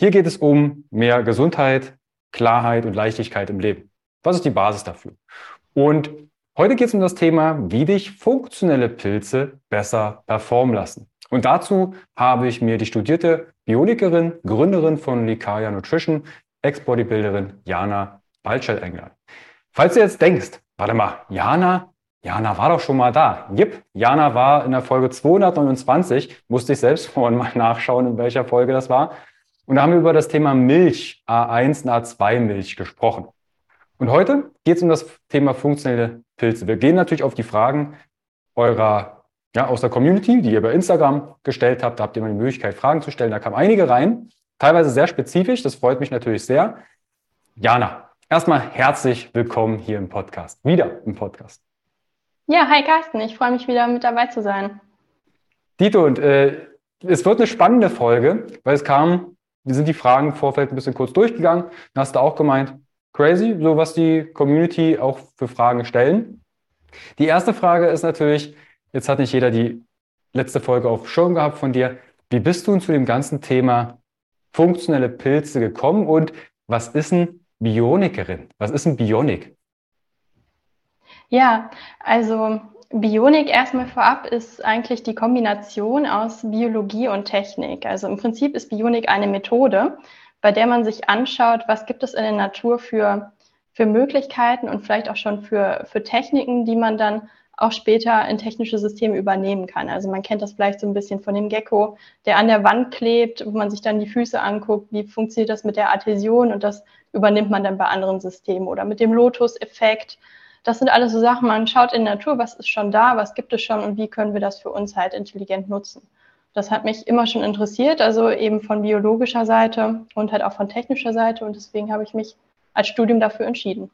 Hier geht es um mehr Gesundheit, Klarheit und Leichtigkeit im Leben. Was ist die Basis dafür? Und heute geht es um das Thema, wie dich funktionelle Pilze besser performen lassen. Und dazu habe ich mir die studierte Bionikerin, Gründerin von Likaya Nutrition, Ex-Bodybuilderin Jana Balschelt eingeladen. Falls du jetzt denkst, warte mal, Jana, Jana war doch schon mal da. Jip, Jana war in der Folge 229, musste ich selbst vorhin mal nachschauen, in welcher Folge das war. Und da haben wir über das Thema Milch, A1 und A2 Milch gesprochen. Und heute geht es um das Thema funktionelle Pilze. Wir gehen natürlich auf die Fragen eurer, ja, aus der Community, die ihr bei Instagram gestellt habt. Da habt ihr immer die Möglichkeit, Fragen zu stellen. Da kamen einige rein, teilweise sehr spezifisch. Das freut mich natürlich sehr. Jana, erstmal herzlich willkommen hier im Podcast. Wieder im Podcast. Ja, hi Carsten, ich freue mich wieder mit dabei zu sein. Dito, und äh, es wird eine spannende Folge, weil es kam wir sind die Fragen im Vorfeld ein bisschen kurz durchgegangen. Dann hast du auch gemeint, crazy, so was die Community auch für Fragen stellen. Die erste Frage ist natürlich, jetzt hat nicht jeder die letzte Folge auf Schirm gehabt von dir. Wie bist du zu dem ganzen Thema funktionelle Pilze gekommen und was ist ein Bionikerin? Was ist ein Bionik? Ja, also Bionik erstmal vorab ist eigentlich die Kombination aus Biologie und Technik. Also im Prinzip ist Bionik eine Methode, bei der man sich anschaut, was gibt es in der Natur für, für Möglichkeiten und vielleicht auch schon für, für Techniken, die man dann auch später in technische Systeme übernehmen kann. Also man kennt das vielleicht so ein bisschen von dem Gecko, der an der Wand klebt, wo man sich dann die Füße anguckt, wie funktioniert das mit der Adhäsion und das übernimmt man dann bei anderen Systemen oder mit dem Lotus-Effekt das sind alles so Sachen, man schaut in Natur, was ist schon da, was gibt es schon und wie können wir das für uns halt intelligent nutzen. Das hat mich immer schon interessiert, also eben von biologischer Seite und halt auch von technischer Seite und deswegen habe ich mich als Studium dafür entschieden.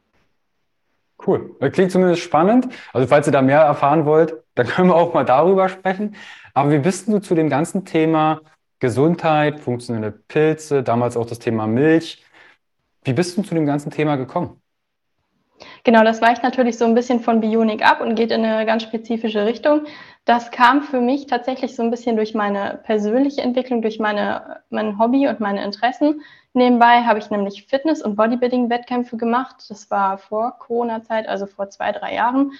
Cool. Klingt zumindest spannend. Also falls ihr da mehr erfahren wollt, dann können wir auch mal darüber sprechen. Aber wie bist du zu dem ganzen Thema Gesundheit, funktionelle Pilze, damals auch das Thema Milch? Wie bist du zu dem ganzen Thema gekommen? Genau, das weicht natürlich so ein bisschen von Bionik ab und geht in eine ganz spezifische Richtung. Das kam für mich tatsächlich so ein bisschen durch meine persönliche Entwicklung, durch meine, mein Hobby und meine Interessen. Nebenbei habe ich nämlich Fitness- und Bodybuilding-Wettkämpfe gemacht. Das war vor Corona-Zeit, also vor zwei, drei Jahren.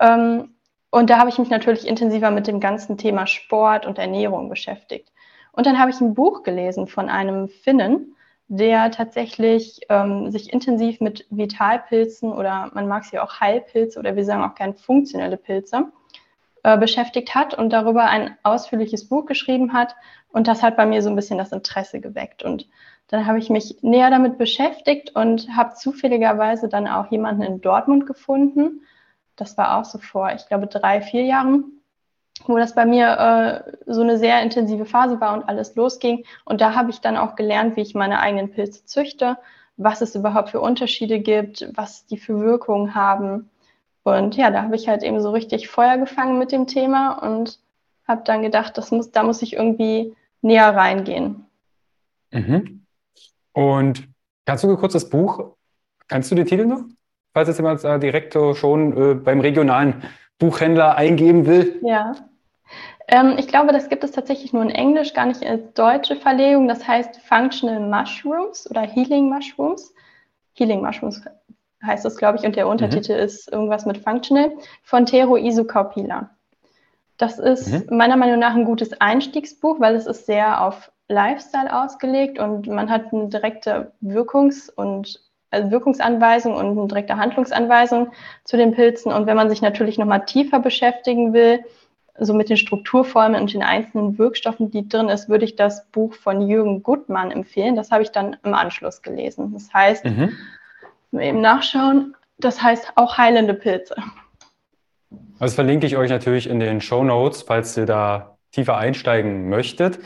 Ähm, und da habe ich mich natürlich intensiver mit dem ganzen Thema Sport und Ernährung beschäftigt. Und dann habe ich ein Buch gelesen von einem Finnen, der tatsächlich ähm, sich intensiv mit Vitalpilzen oder man mag sie auch Heilpilze oder wir sagen auch gern funktionelle Pilze äh, beschäftigt hat und darüber ein ausführliches Buch geschrieben hat. Und das hat bei mir so ein bisschen das Interesse geweckt. Und dann habe ich mich näher damit beschäftigt und habe zufälligerweise dann auch jemanden in Dortmund gefunden. Das war auch so vor, ich glaube, drei, vier Jahren wo das bei mir äh, so eine sehr intensive Phase war und alles losging. Und da habe ich dann auch gelernt, wie ich meine eigenen Pilze züchte, was es überhaupt für Unterschiede gibt, was die für Wirkungen haben. Und ja, da habe ich halt eben so richtig Feuer gefangen mit dem Thema und habe dann gedacht, das muss, da muss ich irgendwie näher reingehen. Mhm. Und Kannst du kurz das Buch, kannst du den Titel noch? Falls jetzt jemand äh, direkt schon äh, beim regionalen Buchhändler eingeben will. Ja. Ähm, ich glaube, das gibt es tatsächlich nur in Englisch, gar nicht als deutsche Verlegung. Das heißt Functional Mushrooms oder Healing Mushrooms. Healing Mushrooms heißt das, glaube ich, und der Untertitel mhm. ist irgendwas mit Functional von Tero Isokaupila. Das ist mhm. meiner Meinung nach ein gutes Einstiegsbuch, weil es ist sehr auf Lifestyle ausgelegt und man hat eine direkte Wirkungs- und also Wirkungsanweisung und eine direkte Handlungsanweisung zu den Pilzen. Und wenn man sich natürlich nochmal tiefer beschäftigen will, so mit den Strukturformen und den einzelnen Wirkstoffen, die drin ist, würde ich das Buch von Jürgen Gutmann empfehlen. Das habe ich dann im Anschluss gelesen. Das heißt, mhm. eben nachschauen, das heißt auch heilende Pilze. Das verlinke ich euch natürlich in den Show Notes, falls ihr da tiefer einsteigen möchtet.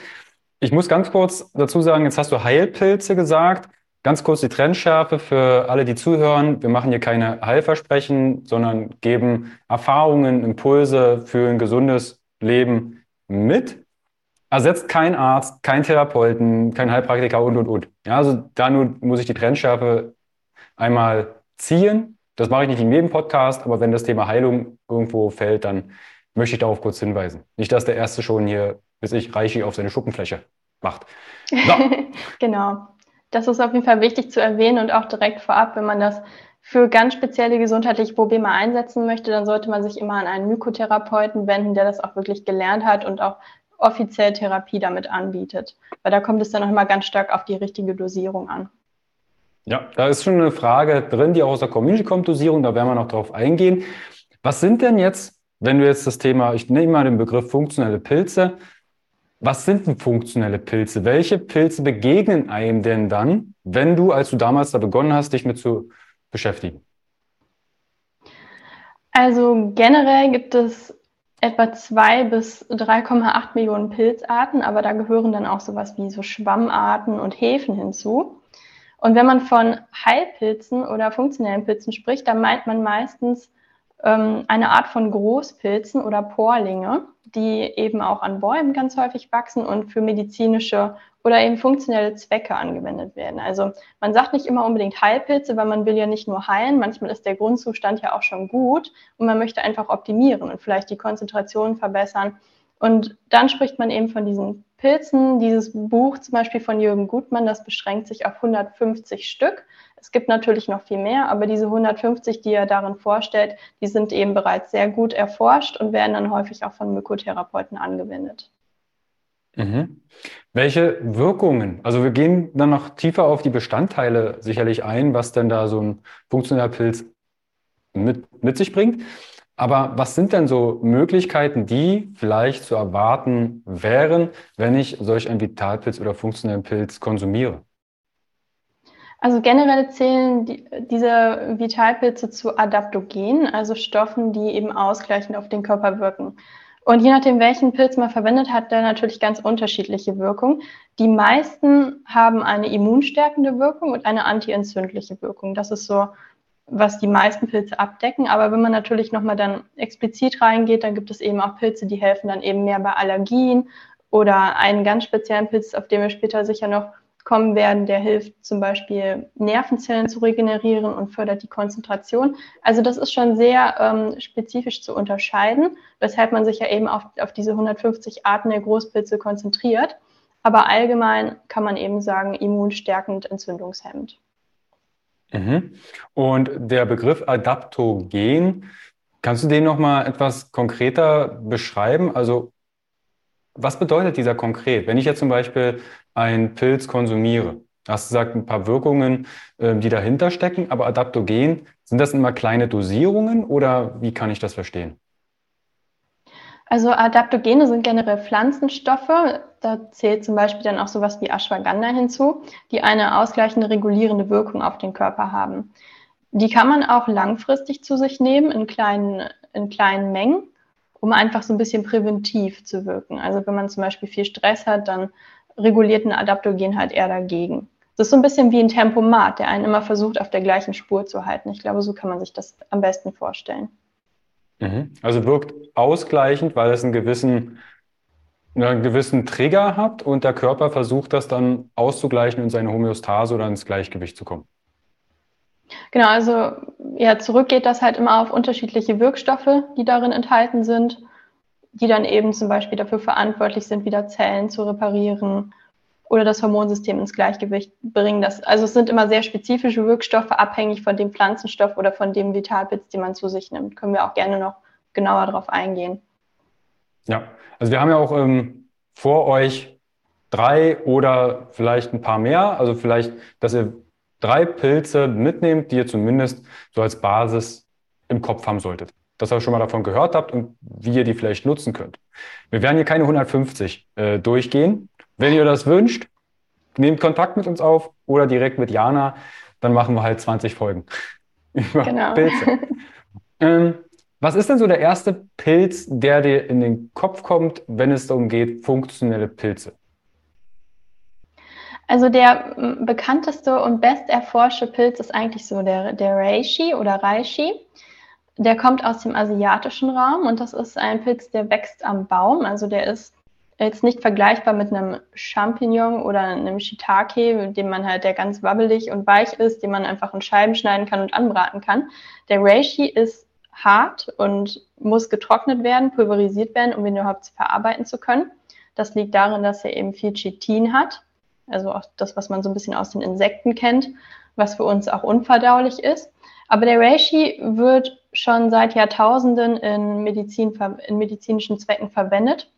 Ich muss ganz kurz dazu sagen, jetzt hast du Heilpilze gesagt. Ganz kurz die Trennschärfe für alle, die zuhören. Wir machen hier keine Heilversprechen, sondern geben Erfahrungen, Impulse für ein gesundes Leben mit. Ersetzt kein Arzt, kein Therapeuten, kein Heilpraktiker und, und, und. Ja, also da nur muss ich die Trennschärfe einmal ziehen. Das mache ich nicht in jedem Podcast, aber wenn das Thema Heilung irgendwo fällt, dann möchte ich darauf kurz hinweisen. Nicht, dass der Erste schon hier, bis ich Reichi auf seine Schuppenfläche macht. So. genau. Das ist auf jeden Fall wichtig zu erwähnen und auch direkt vorab, wenn man das für ganz spezielle gesundheitliche Probleme einsetzen möchte, dann sollte man sich immer an einen Mykotherapeuten wenden, der das auch wirklich gelernt hat und auch offiziell Therapie damit anbietet. Weil da kommt es dann auch immer ganz stark auf die richtige Dosierung an. Ja, da ist schon eine Frage drin, die auch aus der Community kommt, Dosierung, da werden wir noch drauf eingehen. Was sind denn jetzt, wenn du jetzt das Thema, ich nehme mal den Begriff funktionelle Pilze, was sind denn funktionelle Pilze? Welche Pilze begegnen einem denn dann, wenn du, als du damals da begonnen hast, dich mit zu beschäftigen? Also generell gibt es etwa zwei bis 3,8 Millionen Pilzarten, aber da gehören dann auch sowas wie so Schwammarten und Hefen hinzu. Und wenn man von Heilpilzen oder funktionellen Pilzen spricht, dann meint man meistens ähm, eine Art von Großpilzen oder Porlinge, die eben auch an Bäumen ganz häufig wachsen und für medizinische oder eben funktionelle Zwecke angewendet werden. Also man sagt nicht immer unbedingt Heilpilze, weil man will ja nicht nur heilen, manchmal ist der Grundzustand ja auch schon gut und man möchte einfach optimieren und vielleicht die Konzentration verbessern. Und dann spricht man eben von diesen Pilzen. Dieses Buch zum Beispiel von Jürgen Gutmann, das beschränkt sich auf 150 Stück. Es gibt natürlich noch viel mehr, aber diese 150, die er darin vorstellt, die sind eben bereits sehr gut erforscht und werden dann häufig auch von Mykotherapeuten angewendet. Mhm. Welche Wirkungen? Also wir gehen dann noch tiefer auf die Bestandteile sicherlich ein, was denn da so ein funktioneller Pilz mit, mit sich bringt. Aber was sind denn so Möglichkeiten, die vielleicht zu erwarten wären, wenn ich solch einen Vitalpilz oder funktionellen Pilz konsumiere? Also generell zählen die, diese Vitalpilze zu Adaptogenen, also Stoffen, die eben ausgleichend auf den Körper wirken. Und je nachdem, welchen Pilz man verwendet, hat der natürlich ganz unterschiedliche Wirkung. Die meisten haben eine immunstärkende Wirkung und eine antientzündliche Wirkung. Das ist so was die meisten Pilze abdecken. Aber wenn man natürlich nochmal dann explizit reingeht, dann gibt es eben auch Pilze, die helfen dann eben mehr bei Allergien oder einen ganz speziellen Pilz, auf den wir später sicher noch kommen werden, der hilft zum Beispiel Nervenzellen zu regenerieren und fördert die Konzentration. Also das ist schon sehr ähm, spezifisch zu unterscheiden, weshalb man sich ja eben auf, auf diese 150 Arten der Großpilze konzentriert. Aber allgemein kann man eben sagen, immunstärkend, entzündungshemmend. Mhm. Und der Begriff Adaptogen, kannst du den nochmal etwas konkreter beschreiben? Also, was bedeutet dieser konkret? Wenn ich jetzt zum Beispiel einen Pilz konsumiere, hast du gesagt, ein paar Wirkungen, ähm, die dahinter stecken, aber Adaptogen, sind das immer kleine Dosierungen oder wie kann ich das verstehen? Also Adaptogene sind generell Pflanzenstoffe. Da zählt zum Beispiel dann auch sowas wie Ashwagandha hinzu, die eine ausgleichende regulierende Wirkung auf den Körper haben. Die kann man auch langfristig zu sich nehmen in kleinen, in kleinen Mengen, um einfach so ein bisschen präventiv zu wirken. Also wenn man zum Beispiel viel Stress hat, dann reguliert ein Adaptogen halt eher dagegen. Das ist so ein bisschen wie ein Tempomat, der einen immer versucht, auf der gleichen Spur zu halten. Ich glaube, so kann man sich das am besten vorstellen. Mhm. Also wirkt ausgleichend, weil es einen gewissen einen gewissen Trigger habt und der Körper versucht das dann auszugleichen und seine Homöostase oder ins Gleichgewicht zu kommen. Genau, also ja, zurück geht das halt immer auf unterschiedliche Wirkstoffe, die darin enthalten sind, die dann eben zum Beispiel dafür verantwortlich sind, wieder Zellen zu reparieren oder das Hormonsystem ins Gleichgewicht bringen. Das, also es sind immer sehr spezifische Wirkstoffe, abhängig von dem Pflanzenstoff oder von dem Vitalpilz, den man zu sich nimmt. Können wir auch gerne noch genauer darauf eingehen. Ja, also wir haben ja auch ähm, vor euch drei oder vielleicht ein paar mehr. Also vielleicht, dass ihr drei Pilze mitnehmt, die ihr zumindest so als Basis im Kopf haben solltet. Dass ihr schon mal davon gehört habt und wie ihr die vielleicht nutzen könnt. Wir werden hier keine 150 äh, durchgehen. Wenn ihr das wünscht, nehmt Kontakt mit uns auf oder direkt mit Jana. Dann machen wir halt 20 Folgen über genau. Pilze. ähm, was ist denn so der erste Pilz, der dir in den Kopf kommt, wenn es darum geht, funktionelle Pilze? Also der bekannteste und best erforschte Pilz ist eigentlich so der, der Reishi oder Reishi. Der kommt aus dem asiatischen Raum und das ist ein Pilz, der wächst am Baum. Also der ist jetzt nicht vergleichbar mit einem Champignon oder einem Shiitake, dem man halt, der ganz wabbelig und weich ist, den man einfach in Scheiben schneiden kann und anbraten kann. Der Reishi ist hart und muss getrocknet werden, pulverisiert werden, um ihn überhaupt verarbeiten zu können. Das liegt darin, dass er eben viel Chitin hat, also auch das, was man so ein bisschen aus den Insekten kennt, was für uns auch unverdaulich ist. Aber der Reishi wird schon seit Jahrtausenden in, Medizin, in medizinischen Zwecken verwendet,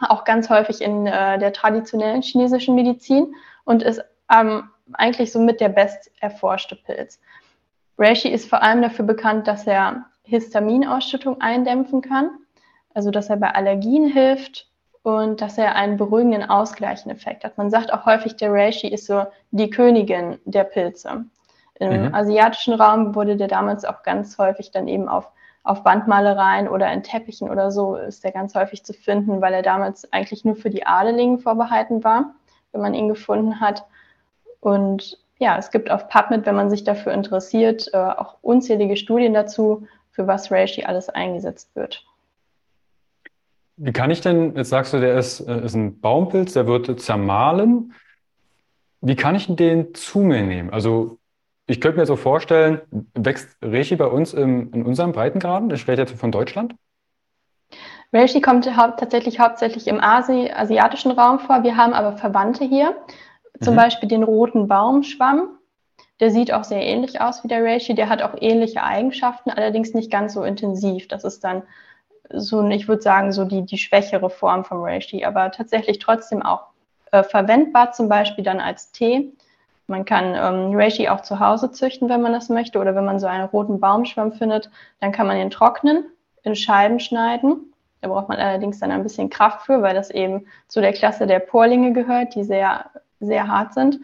auch ganz häufig in äh, der traditionellen chinesischen Medizin und ist ähm, eigentlich somit der best erforschte Pilz. Reishi ist vor allem dafür bekannt, dass er Histaminausschüttung eindämpfen kann, also dass er bei Allergien hilft und dass er einen beruhigenden, ausgleichenden Effekt hat. Man sagt auch häufig, der Reishi ist so die Königin der Pilze. Im mhm. asiatischen Raum wurde der damals auch ganz häufig dann eben auf, auf Wandmalereien oder in Teppichen oder so ist der ganz häufig zu finden, weil er damals eigentlich nur für die Adelingen vorbehalten war, wenn man ihn gefunden hat. Und ja, es gibt auf PubMed, wenn man sich dafür interessiert, äh, auch unzählige Studien dazu, für was Reishi alles eingesetzt wird. Wie kann ich denn, jetzt sagst du, der ist, äh, ist ein Baumpilz, der wird zermahlen. Wie kann ich den zu mir nehmen? Also ich könnte mir so vorstellen, wächst Reishi bei uns im, in unserem Breitengraden? Ich spreche jetzt von Deutschland. Reishi kommt hau tatsächlich hauptsächlich im Asi asiatischen Raum vor. Wir haben aber Verwandte hier, zum mhm. Beispiel den roten Baumschwamm. Der sieht auch sehr ähnlich aus wie der Reishi. Der hat auch ähnliche Eigenschaften, allerdings nicht ganz so intensiv. Das ist dann so, ich würde sagen, so die, die schwächere Form vom Reishi, aber tatsächlich trotzdem auch äh, verwendbar, zum Beispiel dann als Tee. Man kann ähm, Reishi auch zu Hause züchten, wenn man das möchte, oder wenn man so einen roten Baumschwamm findet, dann kann man ihn trocknen, in Scheiben schneiden. Da braucht man allerdings dann ein bisschen Kraft für, weil das eben zu der Klasse der Porlinge gehört, die sehr, sehr hart sind.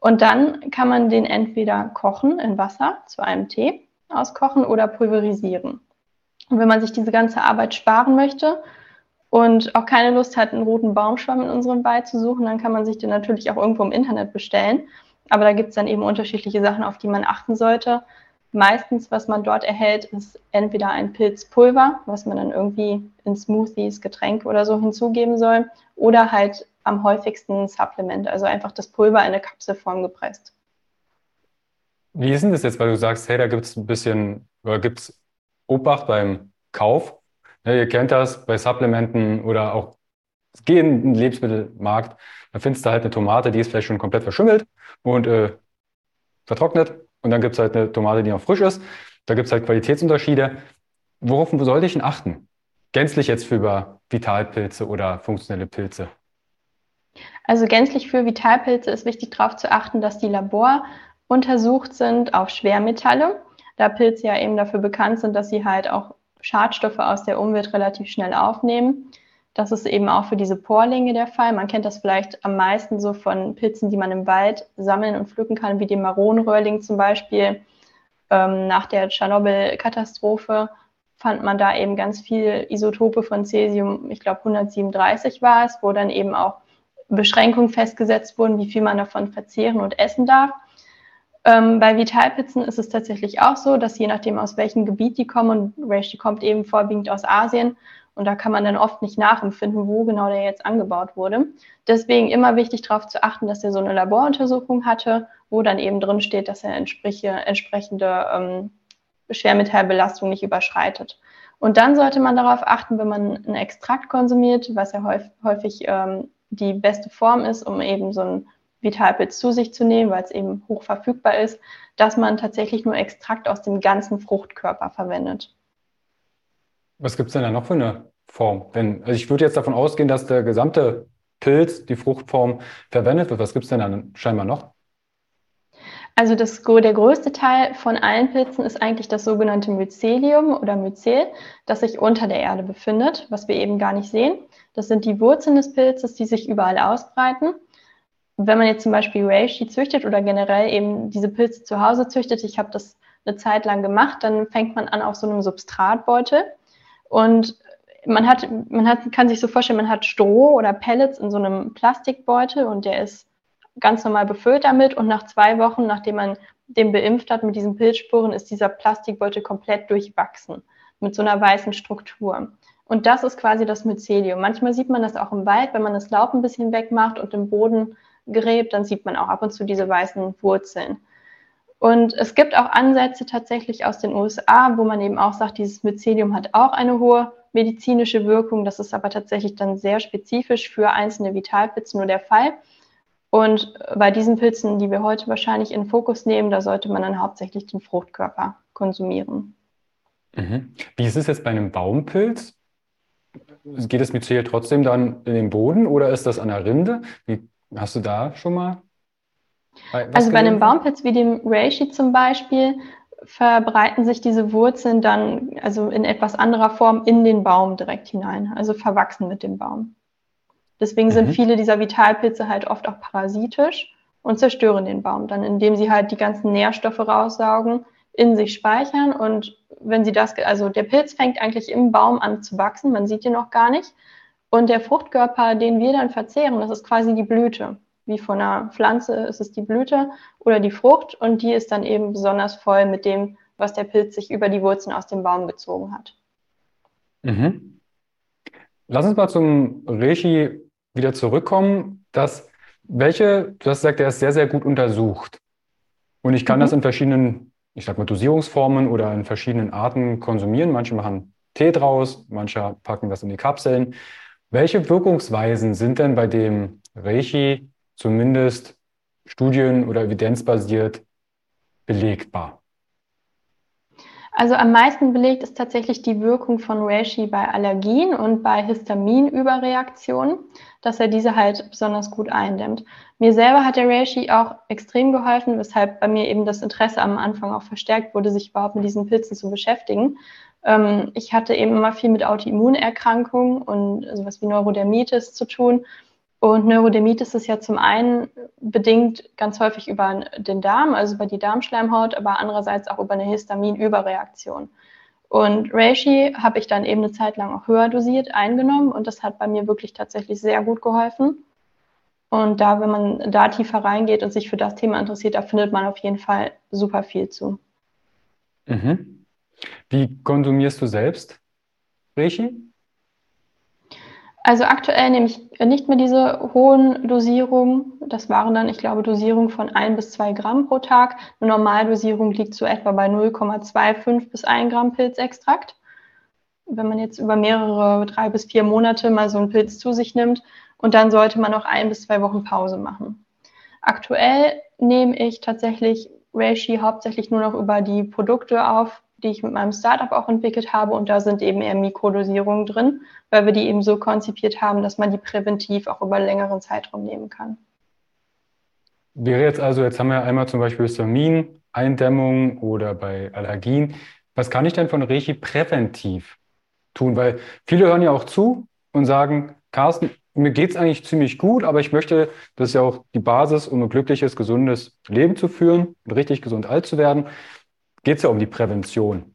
Und dann kann man den entweder kochen in Wasser zu einem Tee auskochen oder pulverisieren. Und wenn man sich diese ganze Arbeit sparen möchte und auch keine Lust hat, einen roten Baumschwamm in unserem Wald zu suchen, dann kann man sich den natürlich auch irgendwo im Internet bestellen. Aber da gibt es dann eben unterschiedliche Sachen, auf die man achten sollte. Meistens, was man dort erhält, ist entweder ein Pilzpulver, was man dann irgendwie in Smoothies, Getränke oder so hinzugeben soll, oder halt am häufigsten Supplement, also einfach das Pulver in eine Kapselform gepresst. Wie ist denn das jetzt, weil du sagst, hey, da gibt es ein bisschen, oder gibt es Obacht beim Kauf? Ja, ihr kennt das bei Supplementen oder auch geh in den Lebensmittelmarkt, da findest du halt eine Tomate, die ist vielleicht schon komplett verschimmelt und äh, vertrocknet. Und dann gibt es halt eine Tomate, die noch frisch ist. Da gibt es halt Qualitätsunterschiede. Worauf sollte ich denn achten? Gänzlich jetzt für Vitalpilze oder funktionelle Pilze. Also gänzlich für Vitalpilze ist wichtig darauf zu achten, dass die Labor untersucht sind auf Schwermetalle, da Pilze ja eben dafür bekannt sind, dass sie halt auch Schadstoffe aus der Umwelt relativ schnell aufnehmen. Das ist eben auch für diese Porlinge der Fall. Man kennt das vielleicht am meisten so von Pilzen, die man im Wald sammeln und pflücken kann, wie dem Maronröhrling zum Beispiel. Ähm, nach der Tschernobyl-Katastrophe fand man da eben ganz viel Isotope von Cäsium, ich glaube 137 war es, wo dann eben auch Beschränkungen festgesetzt wurden, wie viel man davon verzehren und essen darf. Ähm, bei Vitalpizzen ist es tatsächlich auch so, dass je nachdem, aus welchem Gebiet die kommen, und Reishi kommt eben vorwiegend aus Asien, Und da kann man dann oft nicht nachempfinden, wo genau der jetzt angebaut wurde. Deswegen immer wichtig darauf zu achten, dass er so eine Laboruntersuchung hatte, wo dann eben drin steht, dass er entsprechende ähm, Schwermetallbelastung nicht überschreitet. Und dann sollte man darauf achten, wenn man einen Extrakt konsumiert, was ja häufig, häufig ähm, die beste Form ist, um eben so ein Vitalpilz zu sich zu nehmen, weil es eben hoch verfügbar ist, dass man tatsächlich nur Extrakt aus dem ganzen Fruchtkörper verwendet. Was gibt es denn da noch für eine Form? Denn, also ich würde jetzt davon ausgehen, dass der gesamte Pilz, die Fruchtform, verwendet wird. Was gibt es denn dann scheinbar noch? Also das, der größte Teil von allen Pilzen ist eigentlich das sogenannte Mycelium oder Mycel, das sich unter der Erde befindet, was wir eben gar nicht sehen. Das sind die Wurzeln des Pilzes, die sich überall ausbreiten. Wenn man jetzt zum Beispiel Reishi züchtet oder generell eben diese Pilze zu Hause züchtet, ich habe das eine Zeit lang gemacht, dann fängt man an auf so einem Substratbeutel und man hat, man hat, kann sich so vorstellen, man hat Stroh oder Pellets in so einem Plastikbeutel und der ist ganz normal befüllt damit und nach zwei Wochen, nachdem man den beimpft hat mit diesen Pilzsporen, ist dieser Plastikbeutel komplett durchwachsen mit so einer weißen Struktur. Und das ist quasi das Mycelium. Manchmal sieht man das auch im Wald, wenn man das Laub ein bisschen wegmacht und den Boden gräbt, dann sieht man auch ab und zu diese weißen Wurzeln. Und es gibt auch Ansätze tatsächlich aus den USA, wo man eben auch sagt, dieses Mycelium hat auch eine hohe medizinische Wirkung. Das ist aber tatsächlich dann sehr spezifisch für einzelne Vitalpilze nur der Fall. Und bei diesen Pilzen, die wir heute wahrscheinlich in Fokus nehmen, da sollte man dann hauptsächlich den Fruchtkörper konsumieren. Mhm. Wie ist es jetzt bei einem Baumpilz? Geht das Myzel trotzdem dann in den Boden oder ist das an der Rinde? Wie, hast du da schon mal? Also bei einem Baumpilz wie dem Reishi zum Beispiel verbreiten sich diese Wurzeln dann also in etwas anderer Form in den Baum direkt hinein, also verwachsen mit dem Baum. Deswegen mhm. sind viele dieser Vitalpilze halt oft auch parasitisch und zerstören den Baum dann, indem sie halt die ganzen Nährstoffe raussaugen, in sich speichern und wenn sie das, also der Pilz fängt eigentlich im Baum an zu wachsen, man sieht ihn noch gar nicht. Und der Fruchtkörper, den wir dann verzehren, das ist quasi die Blüte. Wie von einer Pflanze ist es die Blüte oder die Frucht und die ist dann eben besonders voll mit dem, was der Pilz sich über die Wurzeln aus dem Baum gezogen hat. Mhm. Lass uns mal zum Reishi wieder zurückkommen, dass welche, du hast gesagt, der ist sehr, sehr gut untersucht. Und ich kann mhm. das in verschiedenen, ich sag mal, Dosierungsformen oder in verschiedenen Arten konsumieren. Manche machen Tee draus, manche packen das in die Kapseln. Welche Wirkungsweisen sind denn bei dem Reishi zumindest studien- oder evidenzbasiert belegbar? Also am meisten belegt ist tatsächlich die Wirkung von Reishi bei Allergien und bei Histaminüberreaktionen, dass er diese halt besonders gut eindämmt. Mir selber hat der Reishi auch extrem geholfen, weshalb bei mir eben das Interesse am Anfang auch verstärkt wurde, sich überhaupt mit diesen Pilzen zu beschäftigen. Ähm, ich hatte eben immer viel mit Autoimmunerkrankungen und sowas wie Neurodermitis zu tun und Neurodermitis ist ja zum einen bedingt ganz häufig über den Darm, also über die Darmschleimhaut, aber andererseits auch über eine Histaminüberreaktion. Und Reishi habe ich dann eben eine Zeit lang auch höher dosiert eingenommen und das hat bei mir wirklich tatsächlich sehr gut geholfen. Und da, wenn man da tiefer reingeht und sich für das Thema interessiert, da findet man auf jeden Fall super viel zu. Mhm. Wie konsumierst du selbst Reishi? Also aktuell nehme ich nicht mehr diese hohen Dosierungen. Das waren dann, ich glaube, Dosierungen von ein bis zwei Gramm pro Tag. Eine Normaldosierung liegt so etwa bei 0,25 bis 1 Gramm Pilzextrakt. Wenn man jetzt über mehrere, drei bis vier Monate mal so einen Pilz zu sich nimmt und dann sollte man noch ein bis zwei Wochen Pause machen. Aktuell nehme ich tatsächlich Reishi hauptsächlich nur noch über die Produkte auf, die ich mit meinem Startup auch entwickelt habe. Und da sind eben eher Mikrodosierungen drin, weil wir die eben so konzipiert haben, dass man die präventiv auch über einen längeren Zeitraum nehmen kann. Wäre jetzt also, jetzt haben wir einmal zum Beispiel Histamin, Eindämmung oder bei Allergien. Was kann ich denn von Rechi präventiv tun? Weil viele hören ja auch zu und sagen, Carsten, mir geht es eigentlich ziemlich gut, aber ich möchte, das ist ja auch die Basis, um ein glückliches, gesundes Leben zu führen und richtig gesund alt zu werden geht es ja um die Prävention.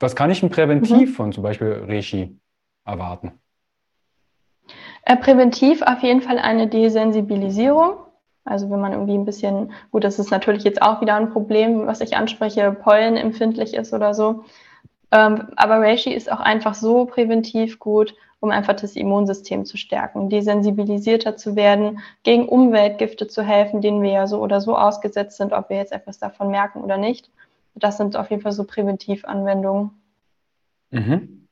Was kann ich denn präventiv mhm. von zum Beispiel Reishi erwarten? Äh, präventiv auf jeden Fall eine Desensibilisierung. Also wenn man irgendwie ein bisschen, gut, das ist natürlich jetzt auch wieder ein Problem, was ich anspreche, Pollen empfindlich ist oder so. Ähm, aber Reishi ist auch einfach so präventiv gut, um einfach das Immunsystem zu stärken, desensibilisierter zu werden, gegen Umweltgifte zu helfen, denen wir ja so oder so ausgesetzt sind, ob wir jetzt etwas davon merken oder nicht. Das sind auf jeden Fall so Präventivanwendungen. Mhm.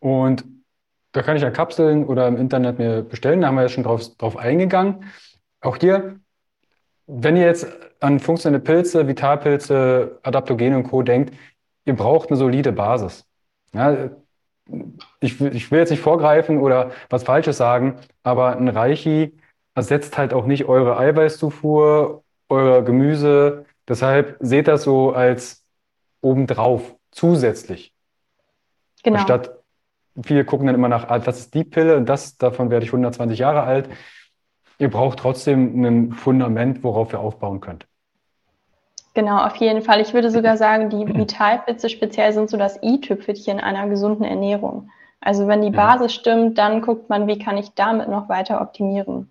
Und da kann ich ja Kapseln oder im Internet mir bestellen, da haben wir ja schon drauf, drauf eingegangen. Auch hier, wenn ihr jetzt an funktionelle Pilze, Vitalpilze, Adaptogene und Co. denkt, ihr braucht eine solide Basis. Ja, ich, ich will jetzt nicht vorgreifen oder was Falsches sagen, aber ein Reichi ersetzt halt auch nicht eure Eiweißzufuhr, euer Gemüse. Deshalb seht das so als obendrauf, zusätzlich. Genau. Statt viele gucken dann immer nach, ah, das ist die Pille und das, davon werde ich 120 Jahre alt. Ihr braucht trotzdem ein Fundament, worauf ihr aufbauen könnt. Genau, auf jeden Fall. Ich würde sogar sagen, die Vitalpilze speziell sind so das i-Tüpfelchen einer gesunden Ernährung. Also wenn die Basis stimmt, dann guckt man, wie kann ich damit noch weiter optimieren.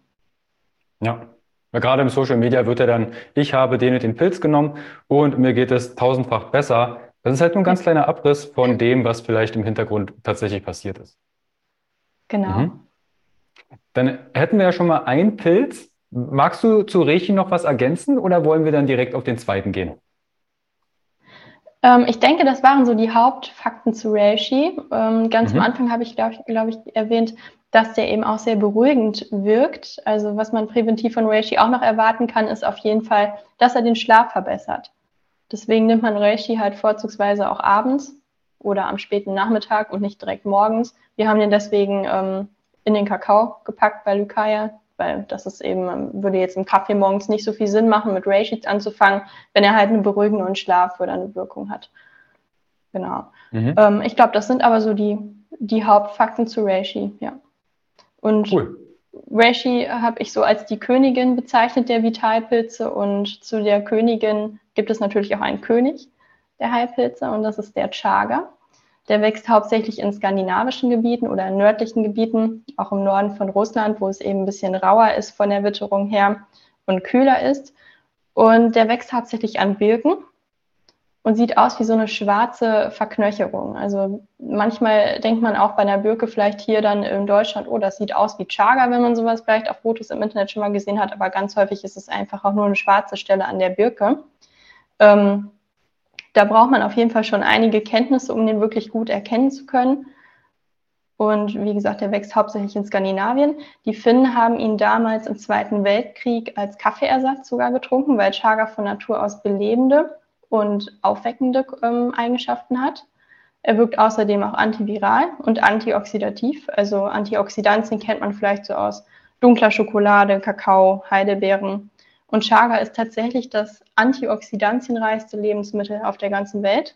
Ja, weil gerade im Social Media wird ja dann, ich habe den und den Pilz genommen und mir geht es tausendfach besser. Das ist halt nur ein ganz kleiner Abriss von dem, was vielleicht im Hintergrund tatsächlich passiert ist. Genau. Mhm. Dann hätten wir ja schon mal einen Pilz, Magst du zu Rechi noch was ergänzen oder wollen wir dann direkt auf den zweiten gehen? Ähm, ich denke, das waren so die Hauptfakten zu Reishi. Ähm, ganz mhm. am Anfang habe ich, glaube ich, glaub ich, erwähnt, dass der eben auch sehr beruhigend wirkt. Also was man präventiv von Reishi auch noch erwarten kann, ist auf jeden Fall, dass er den Schlaf verbessert. Deswegen nimmt man Reishi halt vorzugsweise auch abends oder am späten Nachmittag und nicht direkt morgens. Wir haben den deswegen ähm, in den Kakao gepackt bei Lukaya weil das ist eben, würde jetzt im Kaffee morgens nicht so viel Sinn machen, mit Reishi anzufangen, wenn er halt eine beruhigende und Schlaf oder eine Wirkung hat. Genau. Mhm. Ähm, ich glaube, das sind aber so die, die Hauptfakten zu Reishi, ja. Und cool. Reishi habe ich so als die Königin bezeichnet der Vitalpilze und zu der Königin gibt es natürlich auch einen König der Heilpilze und das ist der Chaga. Der wächst hauptsächlich in skandinavischen Gebieten oder in nördlichen Gebieten, auch im Norden von Russland, wo es eben ein bisschen rauer ist von der Witterung her und kühler ist. Und der wächst hauptsächlich an Birken und sieht aus wie so eine schwarze Verknöcherung. Also manchmal denkt man auch bei einer Birke vielleicht hier dann in Deutschland, oh, das sieht aus wie Chaga, wenn man sowas vielleicht auf Fotos im Internet schon mal gesehen hat, aber ganz häufig ist es einfach auch nur eine schwarze Stelle an der Birke. Ähm, da braucht man auf jeden Fall schon einige Kenntnisse, um den wirklich gut erkennen zu können. Und wie gesagt, er wächst hauptsächlich in Skandinavien. Die Finnen haben ihn damals im Zweiten Weltkrieg als Kaffeeersatz sogar getrunken, weil Chaga von Natur aus belebende und aufweckende ähm, Eigenschaften hat. Er wirkt außerdem auch antiviral und antioxidativ. Also Antioxidantien kennt man vielleicht so aus dunkler Schokolade, Kakao, Heidelbeeren. Und Chaga ist tatsächlich das antioxidantienreichste Lebensmittel auf der ganzen Welt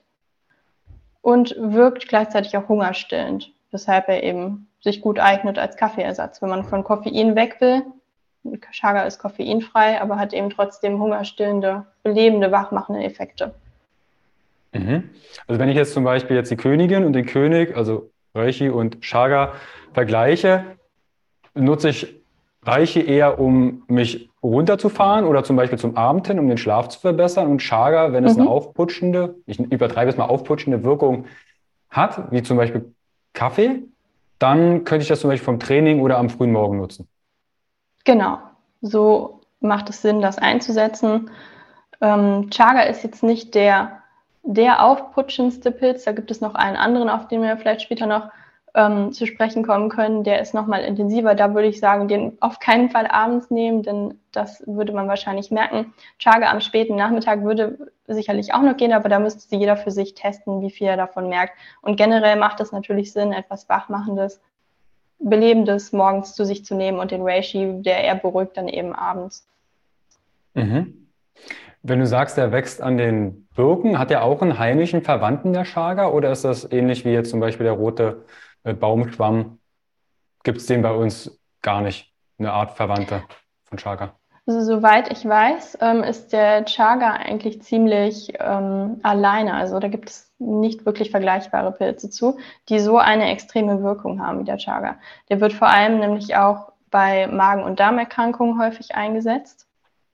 und wirkt gleichzeitig auch hungerstillend, weshalb er eben sich gut eignet als Kaffeeersatz. Wenn man von Koffein weg will, Chaga ist koffeinfrei, aber hat eben trotzdem hungerstillende, belebende, wachmachende Effekte. Mhm. Also wenn ich jetzt zum Beispiel jetzt die Königin und den König, also Reichi und Chaga vergleiche, nutze ich Reiche eher, um mich runterzufahren oder zum Beispiel zum Abend hin, um den Schlaf zu verbessern. Und Chaga, wenn es mhm. eine aufputschende, ich übertreibe es mal, aufputschende Wirkung hat, wie zum Beispiel Kaffee, dann könnte ich das zum Beispiel vom Training oder am frühen Morgen nutzen. Genau, so macht es Sinn, das einzusetzen. Ähm, Chaga ist jetzt nicht der, der aufputschendste Pilz, da gibt es noch einen anderen, auf den wir vielleicht später noch ähm, zu sprechen kommen können, der ist nochmal intensiver. Da würde ich sagen, den auf keinen Fall abends nehmen, denn das würde man wahrscheinlich merken. Chaga am späten Nachmittag würde sicherlich auch noch gehen, aber da müsste jeder für sich testen, wie viel er davon merkt. Und generell macht es natürlich Sinn, etwas Wachmachendes, Belebendes morgens zu sich zu nehmen und den Reishi, der eher beruhigt, dann eben abends. Mhm. Wenn du sagst, er wächst an den Birken, hat er auch einen heimischen Verwandten, der Chaga, oder ist das ähnlich wie jetzt zum Beispiel der rote äh, Baumschwamm gibt es den bei uns gar nicht, eine Art Verwandte von Chaga. Also, soweit ich weiß, ähm, ist der Chaga eigentlich ziemlich ähm, alleine. Also da gibt es nicht wirklich vergleichbare Pilze zu, die so eine extreme Wirkung haben wie der Chaga. Der wird vor allem nämlich auch bei Magen- und Darmerkrankungen häufig eingesetzt.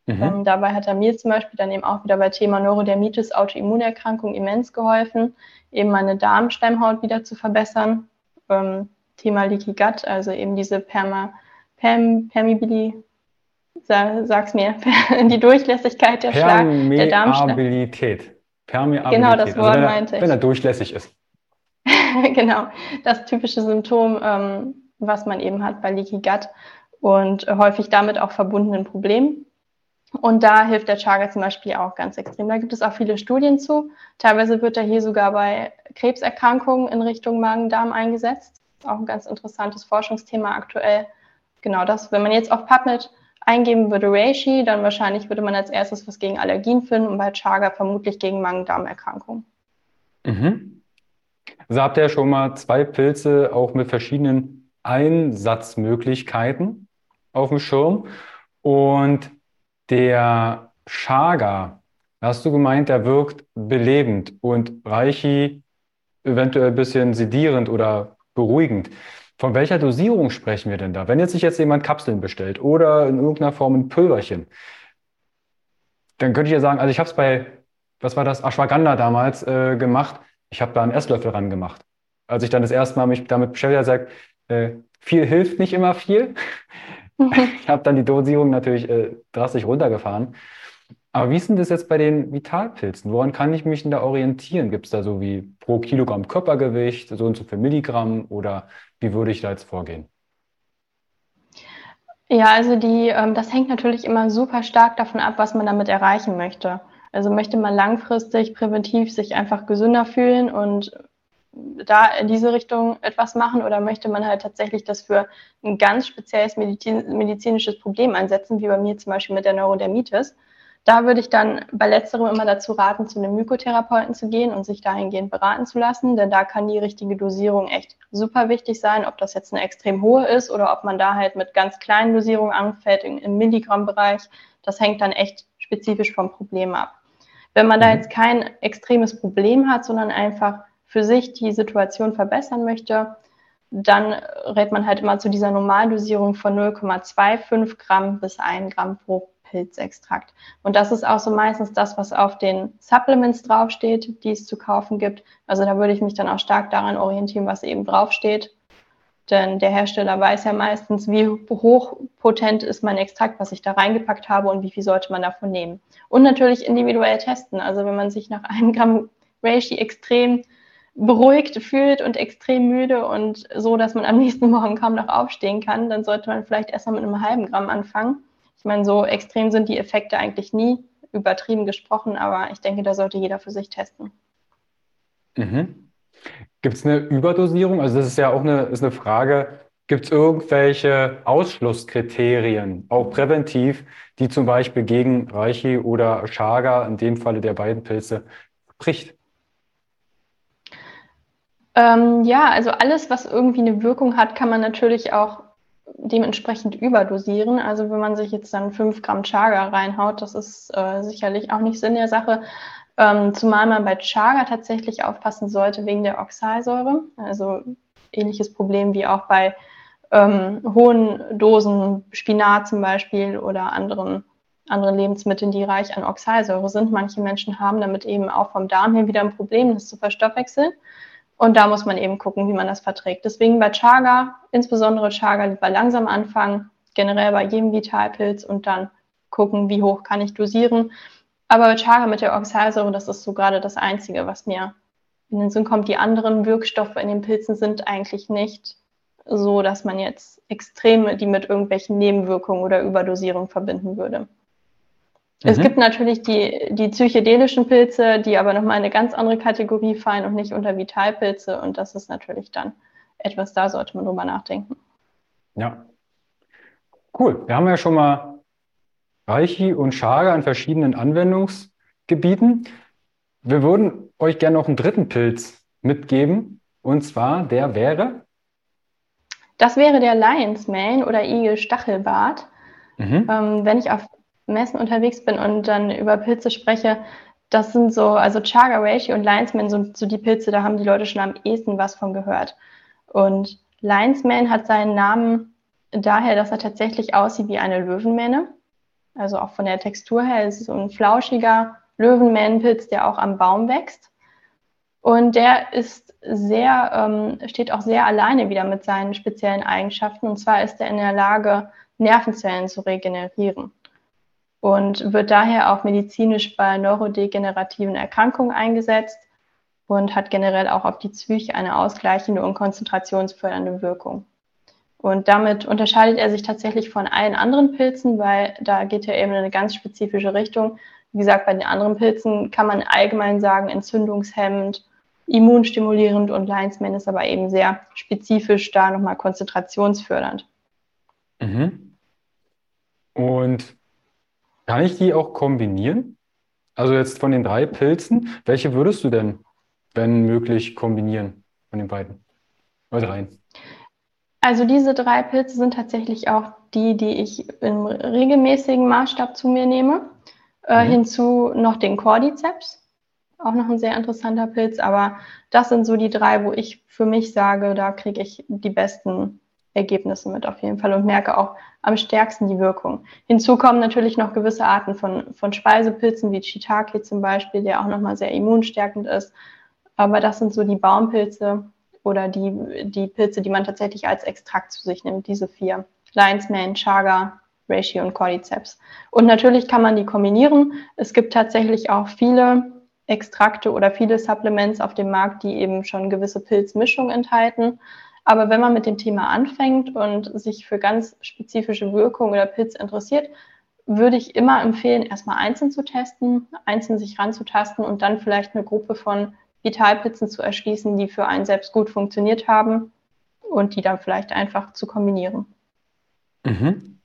Mhm. Ähm, dabei hat er mir zum Beispiel dann eben auch wieder bei Thema Neurodermitis, Autoimmunerkrankung immens geholfen, eben meine Darmstemmhaut wieder zu verbessern. Ähm, Thema Leaky Gut, also eben diese Perma, Perm, Permibili, sag's mir, die Durchlässigkeit der Schlag, der. Permeabilität. Genau, das also Wort also wenn er, meinte ich. Wenn er durchlässig ist. genau, das typische Symptom, ähm, was man eben hat bei Leaky Gut und häufig damit auch verbundenen Problemen. Und da hilft der Chaga zum Beispiel auch ganz extrem. Da gibt es auch viele Studien zu. Teilweise wird er hier sogar bei Krebserkrankungen in Richtung Magen-Darm eingesetzt. Auch ein ganz interessantes Forschungsthema aktuell. Genau das, wenn man jetzt auf PubMed eingeben würde Reishi, dann wahrscheinlich würde man als erstes was gegen Allergien finden und bei Chaga vermutlich gegen Magen-Darm-Erkrankungen. Mhm. Also habt ihr schon mal zwei Pilze auch mit verschiedenen Einsatzmöglichkeiten auf dem Schirm. Und der Chaga, hast du gemeint, der wirkt belebend und Reichi eventuell ein bisschen sedierend oder beruhigend. Von welcher Dosierung sprechen wir denn da? Wenn jetzt sich jetzt jemand Kapseln bestellt oder in irgendeiner Form ein Pülverchen, dann könnte ich ja sagen, also ich habe es bei, was war das, Ashwagandha damals äh, gemacht. Ich habe da einen Esslöffel ran gemacht. Als ich dann das erste Mal mich damit beschäftigt habe, äh, viel hilft nicht immer viel. ich habe dann die Dosierung natürlich äh, drastisch runtergefahren. Aber wie ist denn das jetzt bei den Vitalpilzen? Woran kann ich mich denn da orientieren? Gibt es da so wie pro Kilogramm Körpergewicht, so und so viel Milligramm oder wie würde ich da jetzt vorgehen? Ja, also die, ähm, das hängt natürlich immer super stark davon ab, was man damit erreichen möchte. Also möchte man langfristig präventiv sich einfach gesünder fühlen und da in diese Richtung etwas machen oder möchte man halt tatsächlich das für ein ganz spezielles Medizin, medizinisches Problem einsetzen, wie bei mir zum Beispiel mit der Neurodermitis? Da würde ich dann bei letzterem immer dazu raten, zu einem Mykotherapeuten zu gehen und sich dahingehend beraten zu lassen, denn da kann die richtige Dosierung echt super wichtig sein, ob das jetzt eine extrem hohe ist oder ob man da halt mit ganz kleinen Dosierungen anfällt im Milligrammbereich. Das hängt dann echt spezifisch vom Problem ab. Wenn man da mhm. jetzt kein extremes Problem hat, sondern einfach für sich die Situation verbessern möchte, dann rät man halt immer zu dieser Normaldosierung von 0,25 Gramm bis 1 Gramm pro Pilzextrakt. Und das ist auch so meistens das, was auf den Supplements draufsteht, die es zu kaufen gibt. Also da würde ich mich dann auch stark daran orientieren, was eben draufsteht. Denn der Hersteller weiß ja meistens, wie hochpotent ist mein Extrakt, was ich da reingepackt habe und wie viel sollte man davon nehmen. Und natürlich individuell testen. Also wenn man sich nach einem Gramm Reishi extrem beruhigt fühlt und extrem müde und so, dass man am nächsten Morgen kaum noch aufstehen kann, dann sollte man vielleicht erstmal mit einem halben Gramm anfangen. Ich meine, so extrem sind die Effekte eigentlich nie, übertrieben gesprochen, aber ich denke, da sollte jeder für sich testen. Mhm. Gibt es eine Überdosierung? Also das ist ja auch eine, ist eine Frage, gibt es irgendwelche Ausschlusskriterien, auch präventiv, die zum Beispiel gegen Reichi oder Chaga, in dem Falle der beiden Pilze, spricht? Ähm, ja, also alles, was irgendwie eine Wirkung hat, kann man natürlich auch dementsprechend überdosieren. Also wenn man sich jetzt dann 5 Gramm Chaga reinhaut, das ist äh, sicherlich auch nicht Sinn der Sache. Ähm, zumal man bei Chaga tatsächlich aufpassen sollte wegen der Oxalsäure. Also ähnliches Problem wie auch bei ähm, hohen Dosen Spinat zum Beispiel oder anderen, anderen Lebensmitteln, die reich an Oxalsäure sind. Manche Menschen haben damit eben auch vom Darm her wieder ein Problem, das zu verstoffwechseln. Und da muss man eben gucken, wie man das verträgt. Deswegen bei Chaga, insbesondere Chaga, lieber langsam anfangen, generell bei jedem Vitalpilz und dann gucken, wie hoch kann ich dosieren. Aber bei Chaga mit der Oxalsäure, das ist so gerade das Einzige, was mir in den Sinn kommt. Die anderen Wirkstoffe in den Pilzen sind eigentlich nicht so, dass man jetzt Extreme, die mit irgendwelchen Nebenwirkungen oder Überdosierung verbinden würde. Es mhm. gibt natürlich die, die psychedelischen Pilze, die aber nochmal eine ganz andere Kategorie fallen und nicht unter Vitalpilze. Und das ist natürlich dann etwas, da sollte man drüber nachdenken. Ja. Cool. Wir haben ja schon mal Reichi und Chaga in verschiedenen Anwendungsgebieten. Wir würden euch gerne noch einen dritten Pilz mitgeben. Und zwar, der wäre? Das wäre der Lion's Mane oder Igel Stachelbart. Mhm. Ähm, wenn ich auf Messen unterwegs bin und dann über Pilze spreche, das sind so, also Chaga Reishi und Linesman sind so die Pilze, da haben die Leute schon am ehesten was von gehört. Und Linesman hat seinen Namen daher, dass er tatsächlich aussieht wie eine Löwenmähne. Also auch von der Textur her ist es so ein flauschiger Löwenmähnenpilz, der auch am Baum wächst. Und der ist sehr, ähm, steht auch sehr alleine wieder mit seinen speziellen Eigenschaften. Und zwar ist er in der Lage, Nervenzellen zu regenerieren und wird daher auch medizinisch bei neurodegenerativen Erkrankungen eingesetzt und hat generell auch auf die Psyche eine ausgleichende und konzentrationsfördernde Wirkung. Und damit unterscheidet er sich tatsächlich von allen anderen Pilzen, weil da geht er eben in eine ganz spezifische Richtung. Wie gesagt, bei den anderen Pilzen kann man allgemein sagen, entzündungshemmend, immunstimulierend und Linesman ist aber eben sehr spezifisch da nochmal konzentrationsfördernd. Mhm. Und kann ich die auch kombinieren? Also jetzt von den drei Pilzen, welche würdest du denn, wenn möglich, kombinieren von den beiden? Oder dreien? Also diese drei Pilze sind tatsächlich auch die, die ich im regelmäßigen Maßstab zu mir nehme. Äh, mhm. Hinzu noch den Cordyceps, auch noch ein sehr interessanter Pilz, aber das sind so die drei, wo ich für mich sage, da kriege ich die besten Ergebnisse mit auf jeden Fall und merke auch am stärksten die Wirkung. Hinzu kommen natürlich noch gewisse Arten von, von Speisepilzen, wie Shiitake zum Beispiel, der auch nochmal sehr immunstärkend ist. Aber das sind so die Baumpilze oder die, die Pilze, die man tatsächlich als Extrakt zu sich nimmt, diese vier. Lionsman, Chaga, Reishi und Cordyceps. Und natürlich kann man die kombinieren. Es gibt tatsächlich auch viele Extrakte oder viele Supplements auf dem Markt, die eben schon gewisse Pilzmischungen enthalten. Aber wenn man mit dem Thema anfängt und sich für ganz spezifische Wirkungen oder Pilz interessiert, würde ich immer empfehlen, erstmal einzeln zu testen, einzeln sich ranzutasten und dann vielleicht eine Gruppe von Vitalpilzen zu erschließen, die für einen selbst gut funktioniert haben und die dann vielleicht einfach zu kombinieren. Mhm.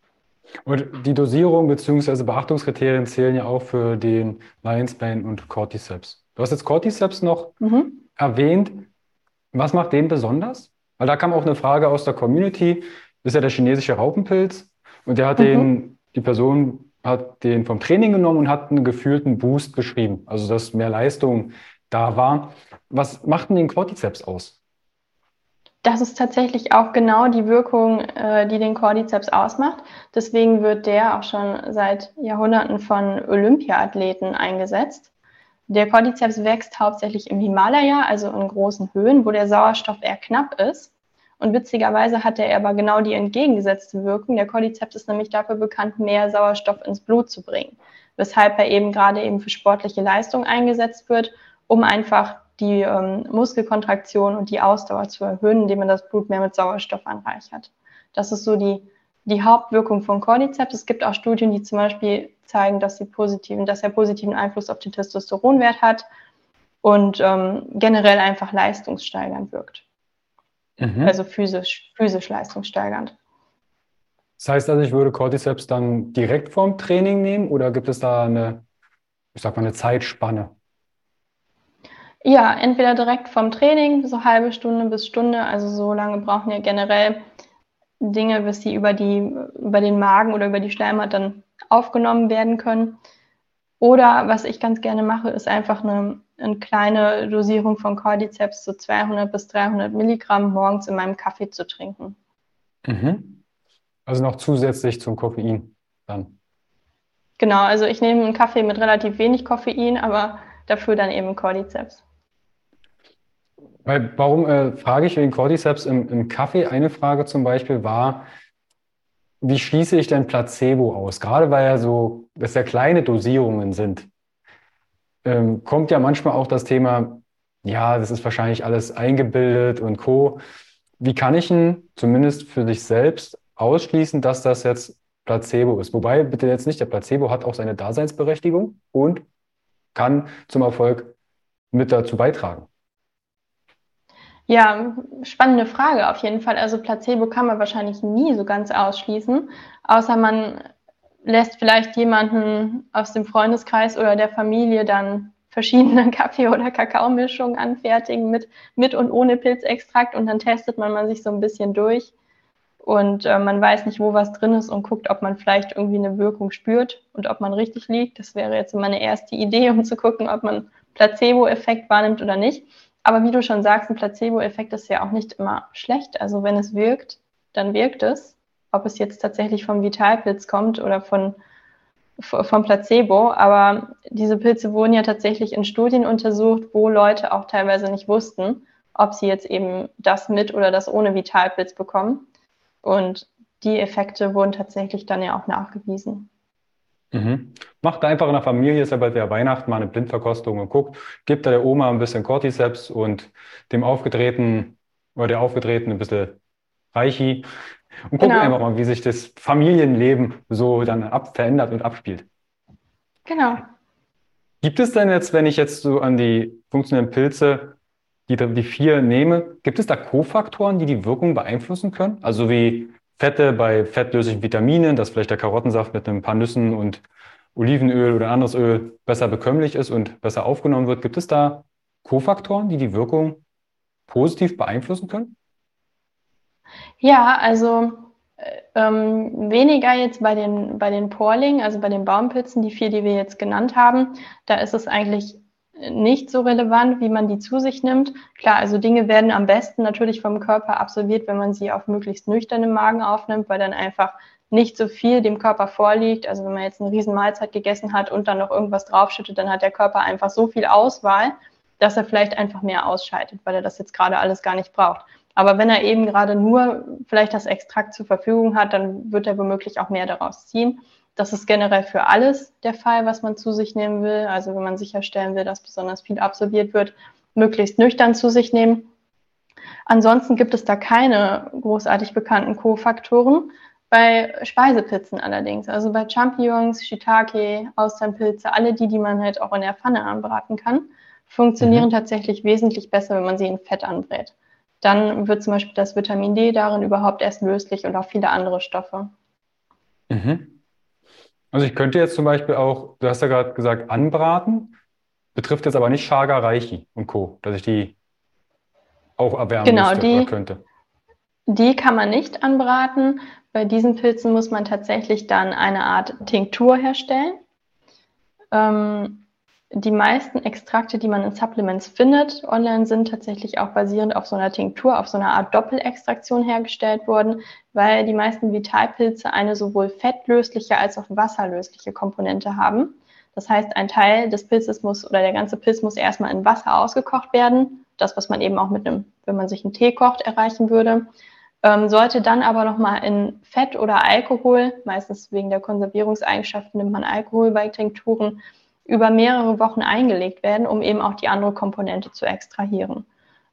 Und die Dosierung bzw. Beachtungskriterien zählen ja auch für den Lionsbane und Cordyceps. Du hast jetzt Cordyceps noch mhm. erwähnt. Was macht den besonders? Weil da kam auch eine Frage aus der Community. Das ist ja der chinesische Raupenpilz. Und der hat mhm. den, die Person hat den vom Training genommen und hat einen gefühlten Boost beschrieben. Also, dass mehr Leistung da war. Was macht denn den Cordyceps aus? Das ist tatsächlich auch genau die Wirkung, äh, die den Cordyceps ausmacht. Deswegen wird der auch schon seit Jahrhunderten von Olympiathleten eingesetzt. Der Cordyceps wächst hauptsächlich im Himalaya, also in großen Höhen, wo der Sauerstoff eher knapp ist. Und witzigerweise hat er aber genau die entgegengesetzte Wirkung. Der Cordyceps ist nämlich dafür bekannt, mehr Sauerstoff ins Blut zu bringen, weshalb er eben gerade eben für sportliche Leistung eingesetzt wird, um einfach die ähm, Muskelkontraktion und die Ausdauer zu erhöhen, indem man das Blut mehr mit Sauerstoff anreichert. Das ist so die, die Hauptwirkung von Cordyceps. Es gibt auch Studien, die zum Beispiel zeigen, dass, sie positiven, dass er positiven Einfluss auf den Testosteronwert hat und ähm, generell einfach leistungssteigernd wirkt. Mhm. Also physisch, physisch leistungssteigernd. Das heißt also, ich würde Cordyceps dann direkt vorm Training nehmen oder gibt es da eine, ich sag mal, eine Zeitspanne? Ja, entweder direkt vom Training, so halbe Stunde bis Stunde. Also so lange brauchen ja generell Dinge, bis sie über, die, über den Magen oder über die Schleimhaut dann aufgenommen werden können. Oder was ich ganz gerne mache, ist einfach eine, eine kleine Dosierung von Cordyceps, so 200 bis 300 Milligramm morgens in meinem Kaffee zu trinken. Mhm. Also noch zusätzlich zum Koffein dann. Genau, also ich nehme einen Kaffee mit relativ wenig Koffein, aber dafür dann eben Cordyceps. Weil, warum äh, frage ich wegen Cordyceps im, im Kaffee? Eine Frage zum Beispiel war, wie schließe ich denn Placebo aus? Gerade weil ja so, dass ja kleine Dosierungen sind, ähm, kommt ja manchmal auch das Thema, ja, das ist wahrscheinlich alles eingebildet und Co. Wie kann ich denn zumindest für sich selbst ausschließen, dass das jetzt Placebo ist? Wobei, bitte jetzt nicht, der Placebo hat auch seine Daseinsberechtigung und kann zum Erfolg mit dazu beitragen. Ja, spannende Frage auf jeden Fall. Also Placebo kann man wahrscheinlich nie so ganz ausschließen, außer man lässt vielleicht jemanden aus dem Freundeskreis oder der Familie dann verschiedene Kaffee- oder Kakaomischungen anfertigen mit, mit und ohne Pilzextrakt und dann testet man, man sich so ein bisschen durch und äh, man weiß nicht, wo was drin ist und guckt, ob man vielleicht irgendwie eine Wirkung spürt und ob man richtig liegt. Das wäre jetzt meine erste Idee, um zu gucken, ob man Placebo-Effekt wahrnimmt oder nicht. Aber wie du schon sagst, ein Placebo-Effekt ist ja auch nicht immer schlecht. Also wenn es wirkt, dann wirkt es. Ob es jetzt tatsächlich vom Vitalpilz kommt oder von vom Placebo, aber diese Pilze wurden ja tatsächlich in Studien untersucht, wo Leute auch teilweise nicht wussten, ob sie jetzt eben das mit oder das ohne Vitalpilz bekommen. Und die Effekte wurden tatsächlich dann ja auch nachgewiesen. Mhm. Macht einfach in der Familie, ist ja bald wieder Weihnachten, mal eine Blindverkostung und guckt, gibt da der Oma ein bisschen Cordyceps und dem aufgedrehten oder der aufgedrehten ein bisschen Reichi und gucken genau. einfach mal, wie sich das Familienleben so dann ab, verändert und abspielt. Genau. Gibt es denn jetzt, wenn ich jetzt so an die funktionellen Pilze, die, die vier nehme, gibt es da Kofaktoren, die die Wirkung beeinflussen können? Also wie Fette bei fettlöslichen Vitaminen, dass vielleicht der Karottensaft mit ein paar Nüssen und Olivenöl oder anderes Öl besser bekömmlich ist und besser aufgenommen wird. Gibt es da Kofaktoren, die die Wirkung positiv beeinflussen können? Ja, also äh, ähm, weniger jetzt bei den, bei den Porlingen, also bei den Baumpilzen, die vier, die wir jetzt genannt haben. Da ist es eigentlich nicht so relevant, wie man die zu sich nimmt. Klar, also Dinge werden am besten natürlich vom Körper absorbiert, wenn man sie auf möglichst nüchternem Magen aufnimmt, weil dann einfach nicht so viel dem Körper vorliegt. Also wenn man jetzt eine riesen Mahlzeit gegessen hat und dann noch irgendwas draufschüttet, dann hat der Körper einfach so viel Auswahl, dass er vielleicht einfach mehr ausscheidet, weil er das jetzt gerade alles gar nicht braucht. Aber wenn er eben gerade nur vielleicht das Extrakt zur Verfügung hat, dann wird er womöglich auch mehr daraus ziehen. Das ist generell für alles der Fall, was man zu sich nehmen will. Also wenn man sicherstellen will, dass besonders viel absorbiert wird, möglichst nüchtern zu sich nehmen. Ansonsten gibt es da keine großartig bekannten Kofaktoren. Bei Speisepilzen allerdings, also bei Champignons, Shiitake, Austernpilze, alle die, die man halt auch in der Pfanne anbraten kann, funktionieren mhm. tatsächlich wesentlich besser, wenn man sie in Fett anbrät. Dann wird zum Beispiel das Vitamin D darin überhaupt erst löslich und auch viele andere Stoffe. Mhm. Also ich könnte jetzt zum Beispiel auch, du hast ja gerade gesagt, anbraten, betrifft jetzt aber nicht Chaga, Reichi und Co., dass ich die auch erwärmen genau, müsste die, oder könnte. Die kann man nicht anbraten. Bei diesen Pilzen muss man tatsächlich dann eine Art Tinktur herstellen. Ähm, die meisten Extrakte, die man in Supplements findet, online sind tatsächlich auch basierend auf so einer Tinktur, auf so einer Art Doppelextraktion hergestellt worden, weil die meisten Vitalpilze eine sowohl fettlösliche als auch wasserlösliche Komponente haben. Das heißt, ein Teil des Pilzes muss oder der ganze Pilz muss erstmal in Wasser ausgekocht werden. Das, was man eben auch mit einem, wenn man sich einen Tee kocht, erreichen würde. Ähm, sollte dann aber nochmal in Fett oder Alkohol, meistens wegen der Konservierungseigenschaften nimmt man Alkohol bei Tinkturen, über mehrere Wochen eingelegt werden, um eben auch die andere Komponente zu extrahieren.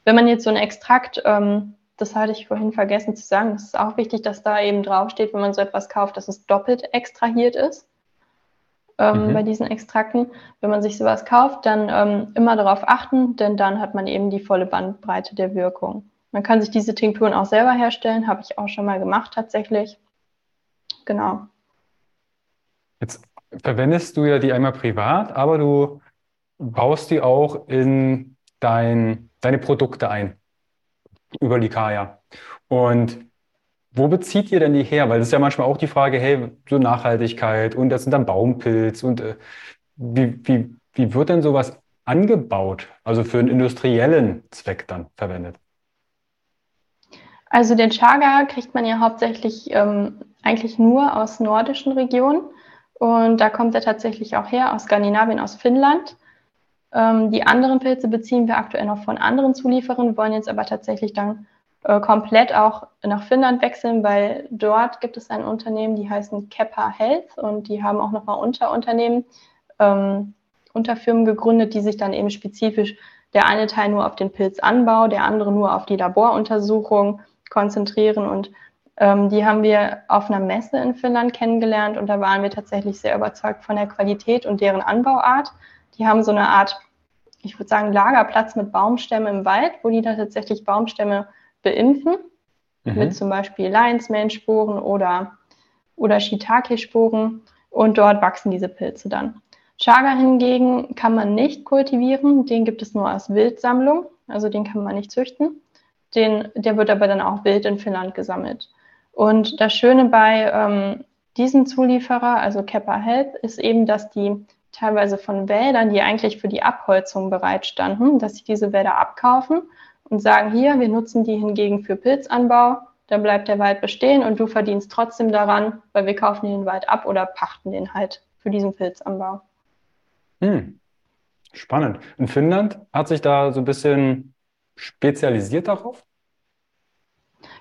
Wenn man jetzt so ein Extrakt, ähm, das hatte ich vorhin vergessen zu sagen, das ist auch wichtig, dass da eben draufsteht, wenn man so etwas kauft, dass es doppelt extrahiert ist. Ähm, mhm. Bei diesen Extrakten, wenn man sich sowas kauft, dann ähm, immer darauf achten, denn dann hat man eben die volle Bandbreite der Wirkung. Man kann sich diese Tinkturen auch selber herstellen, habe ich auch schon mal gemacht tatsächlich. Genau. Jetzt verwendest du ja die einmal privat, aber du baust die auch in dein, deine Produkte ein über Likaya. Und wo bezieht ihr denn die her? Weil das ist ja manchmal auch die Frage, hey, so Nachhaltigkeit und das sind dann Baumpilz und äh, wie, wie, wie wird denn sowas angebaut? Also für einen industriellen Zweck dann verwendet? Also den Chaga kriegt man ja hauptsächlich ähm, eigentlich nur aus nordischen Regionen. Und da kommt er tatsächlich auch her, aus Skandinavien, aus Finnland. Ähm, die anderen Pilze beziehen wir aktuell noch von anderen Zulieferern, wollen jetzt aber tatsächlich dann äh, komplett auch nach Finnland wechseln, weil dort gibt es ein Unternehmen, die heißen Keppa Health und die haben auch nochmal Unterunternehmen, ähm, Unterfirmen gegründet, die sich dann eben spezifisch der eine Teil nur auf den Pilzanbau, der andere nur auf die Laboruntersuchung konzentrieren und ähm, die haben wir auf einer Messe in Finnland kennengelernt und da waren wir tatsächlich sehr überzeugt von der Qualität und deren Anbauart. Die haben so eine Art, ich würde sagen, Lagerplatz mit Baumstämmen im Wald, wo die da tatsächlich Baumstämme beimpfen, mhm. mit zum Beispiel Lionsmane-Sporen oder, oder Shiitake-Sporen und dort wachsen diese Pilze dann. Chaga hingegen kann man nicht kultivieren, den gibt es nur als Wildsammlung, also den kann man nicht züchten. Den, der wird aber dann auch wild in Finnland gesammelt. Und das Schöne bei ähm, diesem Zulieferer, also Kepper Help, ist eben, dass die teilweise von Wäldern, die eigentlich für die Abholzung bereitstanden, dass sie diese Wälder abkaufen und sagen, hier, wir nutzen die hingegen für Pilzanbau, dann bleibt der Wald bestehen und du verdienst trotzdem daran, weil wir kaufen den Wald ab oder pachten den halt für diesen Pilzanbau. Hm. Spannend. In Finnland hat sich da so ein bisschen spezialisiert darauf?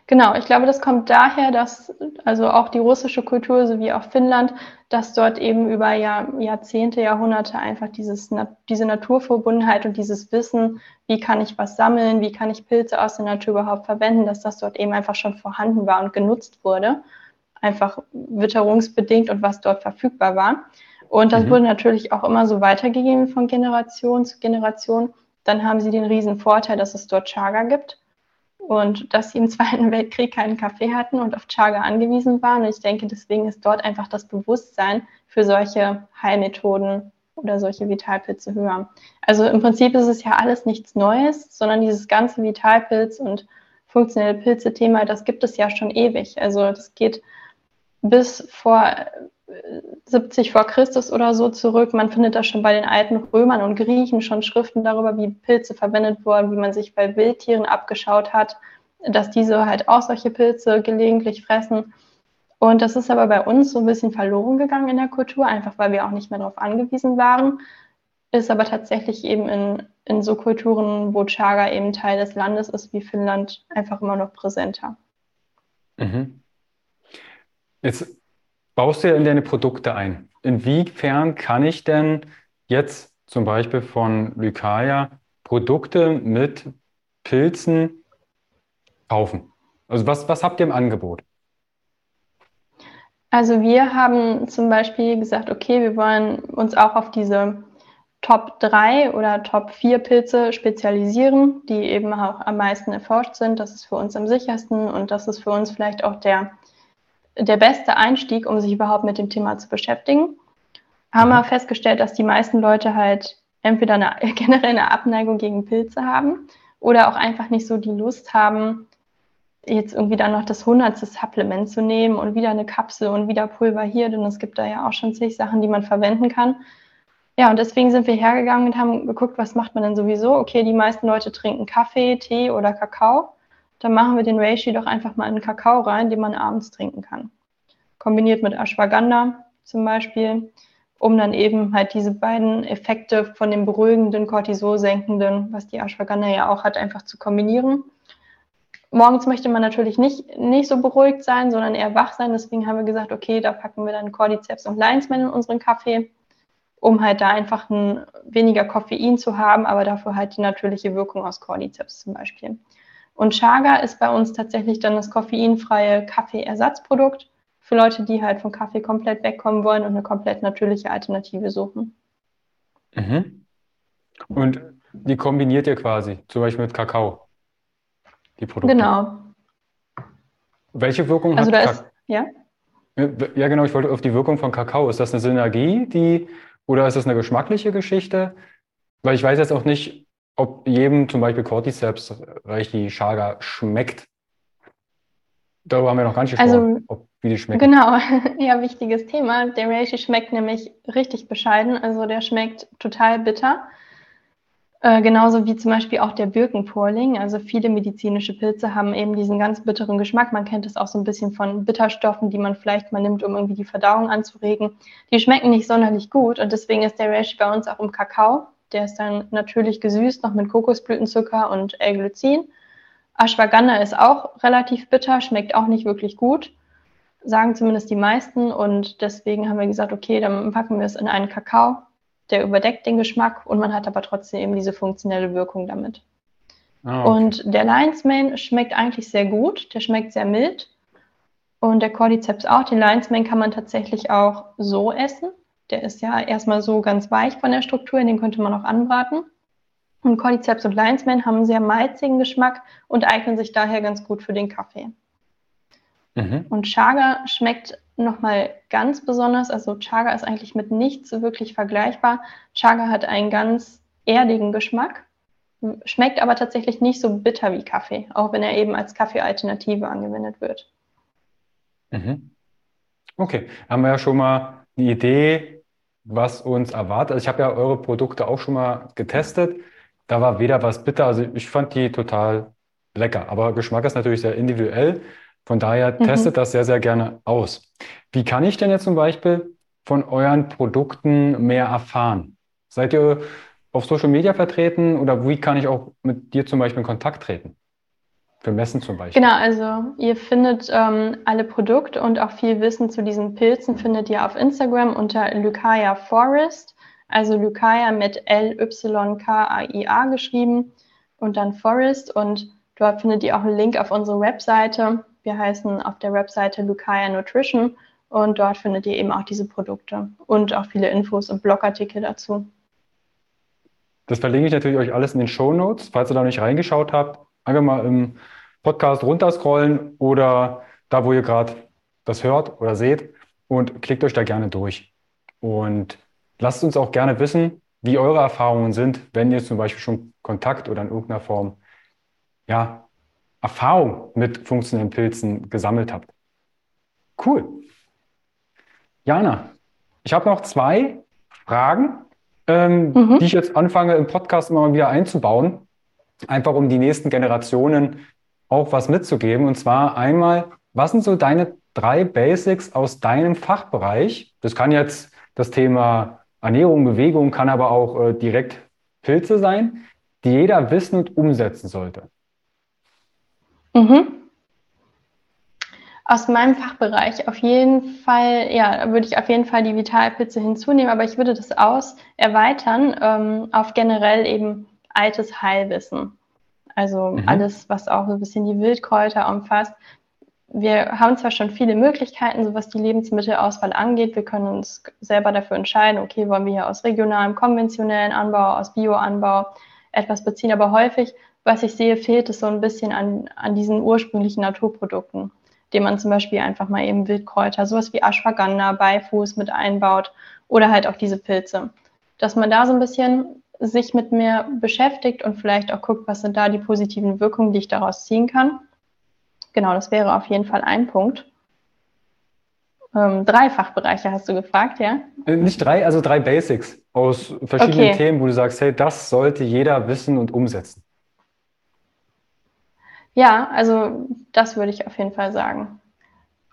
Genau, ich glaube, das kommt daher, dass also auch die russische Kultur sowie auch Finnland, dass dort eben über Jahr, Jahrzehnte, Jahrhunderte einfach dieses, diese Naturverbundenheit und dieses Wissen, wie kann ich was sammeln, wie kann ich Pilze aus der Natur überhaupt verwenden, dass das dort eben einfach schon vorhanden war und genutzt wurde, einfach witterungsbedingt und was dort verfügbar war. Und das mhm. wurde natürlich auch immer so weitergegeben von Generation zu Generation. Dann haben sie den riesen Vorteil, dass es dort Chaga gibt und dass sie im Zweiten Weltkrieg keinen Kaffee hatten und auf Chaga angewiesen waren. Und ich denke, deswegen ist dort einfach das Bewusstsein für solche Heilmethoden oder solche Vitalpilze höher. Also im Prinzip ist es ja alles nichts Neues, sondern dieses ganze Vitalpilz und funktionelle Pilze-Thema, das gibt es ja schon ewig. Also das geht bis vor 70 vor Christus oder so zurück. Man findet da schon bei den alten Römern und Griechen schon Schriften darüber, wie Pilze verwendet wurden, wie man sich bei Wildtieren abgeschaut hat, dass diese halt auch solche Pilze gelegentlich fressen. Und das ist aber bei uns so ein bisschen verloren gegangen in der Kultur, einfach weil wir auch nicht mehr darauf angewiesen waren. Ist aber tatsächlich eben in, in so Kulturen, wo Chaga eben Teil des Landes ist, wie Finnland, einfach immer noch präsenter. Mhm. Jetzt baust du ja in deine Produkte ein. Inwiefern kann ich denn jetzt zum Beispiel von Lycaia Produkte mit Pilzen kaufen? Also was, was habt ihr im Angebot? Also wir haben zum Beispiel gesagt, okay, wir wollen uns auch auf diese Top 3 oder Top 4 Pilze spezialisieren, die eben auch am meisten erforscht sind. Das ist für uns am sichersten und das ist für uns vielleicht auch der der beste Einstieg, um sich überhaupt mit dem Thema zu beschäftigen. Haben wir mhm. festgestellt, dass die meisten Leute halt entweder eine, generell eine Abneigung gegen Pilze haben oder auch einfach nicht so die Lust haben, jetzt irgendwie dann noch das hundertste Supplement zu nehmen und wieder eine Kapsel und wieder Pulver hier, denn es gibt da ja auch schon zig Sachen, die man verwenden kann. Ja, und deswegen sind wir hergegangen und haben geguckt, was macht man denn sowieso? Okay, die meisten Leute trinken Kaffee, Tee oder Kakao dann machen wir den Reishi doch einfach mal in den Kakao rein, den man abends trinken kann. Kombiniert mit Ashwagandha zum Beispiel, um dann eben halt diese beiden Effekte von dem beruhigenden, Cortisol-senkenden, was die Ashwagandha ja auch hat, einfach zu kombinieren. Morgens möchte man natürlich nicht, nicht so beruhigt sein, sondern eher wach sein. Deswegen haben wir gesagt, okay, da packen wir dann Cordyceps und Lionsman in unseren Kaffee, um halt da einfach ein, weniger Koffein zu haben, aber dafür halt die natürliche Wirkung aus Cordyceps zum Beispiel. Und Chaga ist bei uns tatsächlich dann das koffeinfreie Kaffeeersatzprodukt für Leute, die halt vom Kaffee komplett wegkommen wollen und eine komplett natürliche Alternative suchen. Mhm. Und die kombiniert ihr quasi, zum Beispiel mit Kakao, die Produkte. Genau. Welche Wirkung also hat Kakao? Ja? ja, genau, ich wollte auf die Wirkung von Kakao. Ist das eine Synergie, die, oder ist das eine geschmackliche Geschichte? Weil ich weiß jetzt auch nicht, ob jedem zum Beispiel Cordyceps Reichi Chaga schmeckt. Darüber haben wir noch gar nicht gesprochen, also, ob, wie die schmeckt. Genau, ja, wichtiges Thema. Der Reishi schmeckt nämlich richtig bescheiden. Also der schmeckt total bitter. Äh, genauso wie zum Beispiel auch der Birkenpurling. Also viele medizinische Pilze haben eben diesen ganz bitteren Geschmack. Man kennt es auch so ein bisschen von Bitterstoffen, die man vielleicht mal nimmt, um irgendwie die Verdauung anzuregen. Die schmecken nicht sonderlich gut und deswegen ist der Reishi bei uns auch im Kakao. Der ist dann natürlich gesüßt, noch mit Kokosblütenzucker und L-Glycin. Ashwagandha ist auch relativ bitter, schmeckt auch nicht wirklich gut, sagen zumindest die meisten. Und deswegen haben wir gesagt, okay, dann packen wir es in einen Kakao. Der überdeckt den Geschmack und man hat aber trotzdem eben diese funktionelle Wirkung damit. Ah, okay. Und der Lion's Mane schmeckt eigentlich sehr gut, der schmeckt sehr mild. Und der Cordyceps auch. Den Lion's Mane kann man tatsächlich auch so essen. Der ist ja erstmal so ganz weich von der Struktur, den könnte man auch anbraten. Und Cordyceps und Lionsman haben einen sehr malzigen Geschmack und eignen sich daher ganz gut für den Kaffee. Mhm. Und Chaga schmeckt nochmal ganz besonders. Also Chaga ist eigentlich mit nichts wirklich vergleichbar. Chaga hat einen ganz erdigen Geschmack, schmeckt aber tatsächlich nicht so bitter wie Kaffee, auch wenn er eben als Kaffeealternative angewendet wird. Mhm. Okay, haben wir ja schon mal eine Idee, was uns erwartet. Also ich habe ja eure Produkte auch schon mal getestet. Da war weder was bitter, also ich fand die total lecker. Aber Geschmack ist natürlich sehr individuell. Von daher mhm. testet das sehr, sehr gerne aus. Wie kann ich denn jetzt zum Beispiel von euren Produkten mehr erfahren? Seid ihr auf Social Media vertreten oder wie kann ich auch mit dir zum Beispiel in Kontakt treten? Für Messen zum Beispiel. Genau, also ihr findet ähm, alle Produkte und auch viel Wissen zu diesen Pilzen findet ihr auf Instagram unter Lykaya Forest, also Lykaya mit L-Y-K-A-I-A geschrieben und dann Forest und dort findet ihr auch einen Link auf unsere Webseite. Wir heißen auf der Webseite Lykaya Nutrition und dort findet ihr eben auch diese Produkte und auch viele Infos und Blogartikel dazu. Das verlinke ich natürlich euch alles in den Show Notes. Falls ihr da nicht reingeschaut habt, einfach mal im Podcast runterscrollen oder da, wo ihr gerade das hört oder seht und klickt euch da gerne durch. Und lasst uns auch gerne wissen, wie eure Erfahrungen sind, wenn ihr zum Beispiel schon Kontakt oder in irgendeiner Form ja, Erfahrung mit funktionellen Pilzen gesammelt habt. Cool. Jana, ich habe noch zwei Fragen, ähm, mhm. die ich jetzt anfange im Podcast immer mal wieder einzubauen, einfach um die nächsten Generationen auch was mitzugeben. Und zwar einmal, was sind so deine drei Basics aus deinem Fachbereich? Das kann jetzt das Thema Ernährung, Bewegung, kann aber auch äh, direkt Pilze sein, die jeder wissen und umsetzen sollte. Mhm. Aus meinem Fachbereich auf jeden Fall, ja, würde ich auf jeden Fall die Vitalpilze hinzunehmen, aber ich würde das aus erweitern ähm, auf generell eben altes Heilwissen. Also mhm. alles, was auch so ein bisschen die Wildkräuter umfasst. Wir haben zwar schon viele Möglichkeiten, so was die Lebensmittelauswahl angeht. Wir können uns selber dafür entscheiden, okay, wollen wir hier aus regionalem, konventionellen Anbau, aus Bioanbau etwas beziehen, aber häufig, was ich sehe, fehlt es so ein bisschen an, an diesen ursprünglichen Naturprodukten dem man zum Beispiel einfach mal eben Wildkräuter, sowas wie Ashwagandha, Beifuß mit einbaut oder halt auch diese Pilze. Dass man da so ein bisschen sich mit mir beschäftigt und vielleicht auch guckt, was sind da die positiven Wirkungen, die ich daraus ziehen kann. Genau, das wäre auf jeden Fall ein Punkt. Ähm, drei Fachbereiche hast du gefragt, ja? Äh, nicht drei, also drei Basics aus verschiedenen okay. Themen, wo du sagst, hey, das sollte jeder wissen und umsetzen. Ja, also das würde ich auf jeden Fall sagen.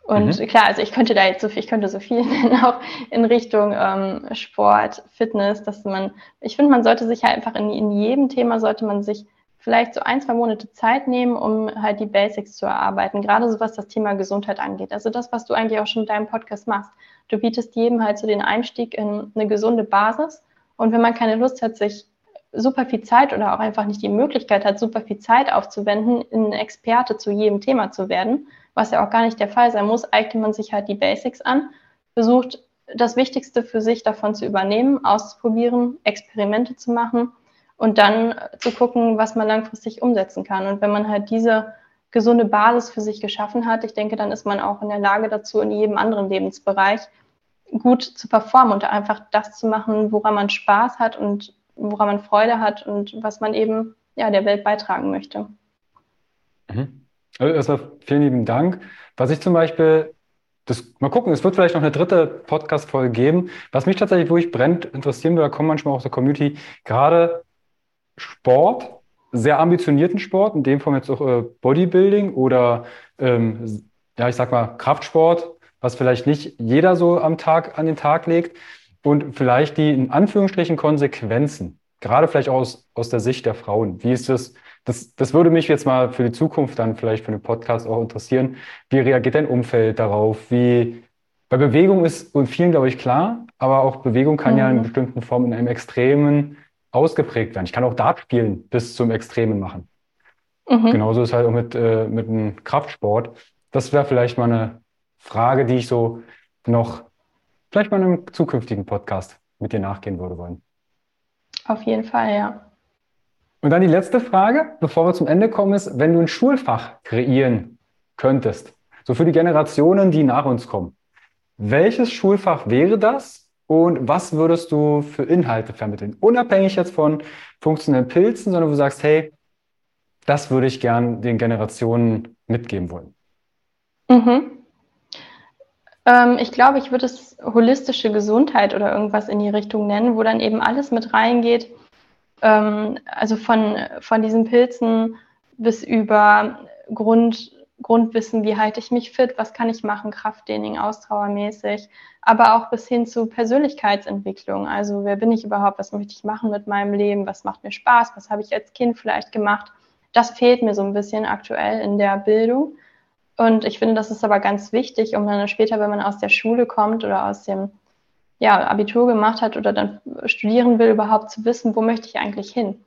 Und mhm. klar, also ich könnte da jetzt so viel, ich könnte so viel nennen, auch in Richtung ähm, Sport, Fitness, dass man, ich finde, man sollte sich halt einfach in, in jedem Thema sollte man sich vielleicht so ein, zwei Monate Zeit nehmen, um halt die Basics zu erarbeiten, gerade so was das Thema Gesundheit angeht. Also das, was du eigentlich auch schon mit deinem Podcast machst. Du bietest jedem halt so den Einstieg in eine gesunde Basis. Und wenn man keine Lust hat, sich super viel Zeit oder auch einfach nicht die Möglichkeit hat, super viel Zeit aufzuwenden, ein Experte zu jedem Thema zu werden, was ja auch gar nicht der Fall sein muss, eignet man sich halt die Basics an, versucht das Wichtigste für sich davon zu übernehmen, auszuprobieren, Experimente zu machen und dann zu gucken, was man langfristig umsetzen kann. Und wenn man halt diese gesunde Basis für sich geschaffen hat, ich denke, dann ist man auch in der Lage dazu, in jedem anderen Lebensbereich gut zu performen und einfach das zu machen, woran man Spaß hat und woran man Freude hat und was man eben ja, der Welt beitragen möchte. Mhm. Also erstmal vielen lieben Dank. Was ich zum Beispiel, das, mal gucken, es wird vielleicht noch eine dritte Podcast-Folge geben. Was mich tatsächlich wirklich brennt, interessieren würde, da kommen manchmal aus der Community, gerade Sport, sehr ambitionierten Sport, in dem Fall jetzt auch äh, Bodybuilding oder ähm, ja, ich sag mal Kraftsport, was vielleicht nicht jeder so am Tag an den Tag legt und vielleicht die in Anführungsstrichen Konsequenzen, gerade vielleicht aus, aus der Sicht der Frauen. Wie ist das? Das? Das würde mich jetzt mal für die Zukunft dann vielleicht für den Podcast auch interessieren. Wie reagiert dein Umfeld darauf? Wie, bei Bewegung ist und vielen, glaube ich, klar, aber auch Bewegung kann mhm. ja in bestimmten Formen in einem Extremen ausgeprägt werden. Ich kann auch Dart spielen bis zum Extremen machen. Mhm. Genauso ist es halt auch mit, äh, mit einem Kraftsport. Das wäre vielleicht mal eine Frage, die ich so noch vielleicht mal in einem zukünftigen Podcast mit dir nachgehen würde wollen. Auf jeden Fall, ja. Und dann die letzte Frage, bevor wir zum Ende kommen, ist, wenn du ein Schulfach kreieren könntest, so für die Generationen, die nach uns kommen, welches Schulfach wäre das und was würdest du für Inhalte vermitteln? Unabhängig jetzt von funktionellen Pilzen, sondern du sagst, hey, das würde ich gern den Generationen mitgeben wollen. Mhm. Ähm, ich glaube, ich würde es holistische Gesundheit oder irgendwas in die Richtung nennen, wo dann eben alles mit reingeht. Ähm, also von, von diesen Pilzen bis über Grund, Grundwissen, wie halte ich mich fit, was kann ich machen, Krafttraining, Ausdauermäßig, aber auch bis hin zu Persönlichkeitsentwicklung. Also wer bin ich überhaupt, was möchte ich machen mit meinem Leben, was macht mir Spaß, was habe ich als Kind vielleicht gemacht. Das fehlt mir so ein bisschen aktuell in der Bildung. Und ich finde, das ist aber ganz wichtig, um dann später, wenn man aus der Schule kommt oder aus dem ja, Abitur gemacht hat oder dann studieren will, überhaupt zu wissen, wo möchte ich eigentlich hin.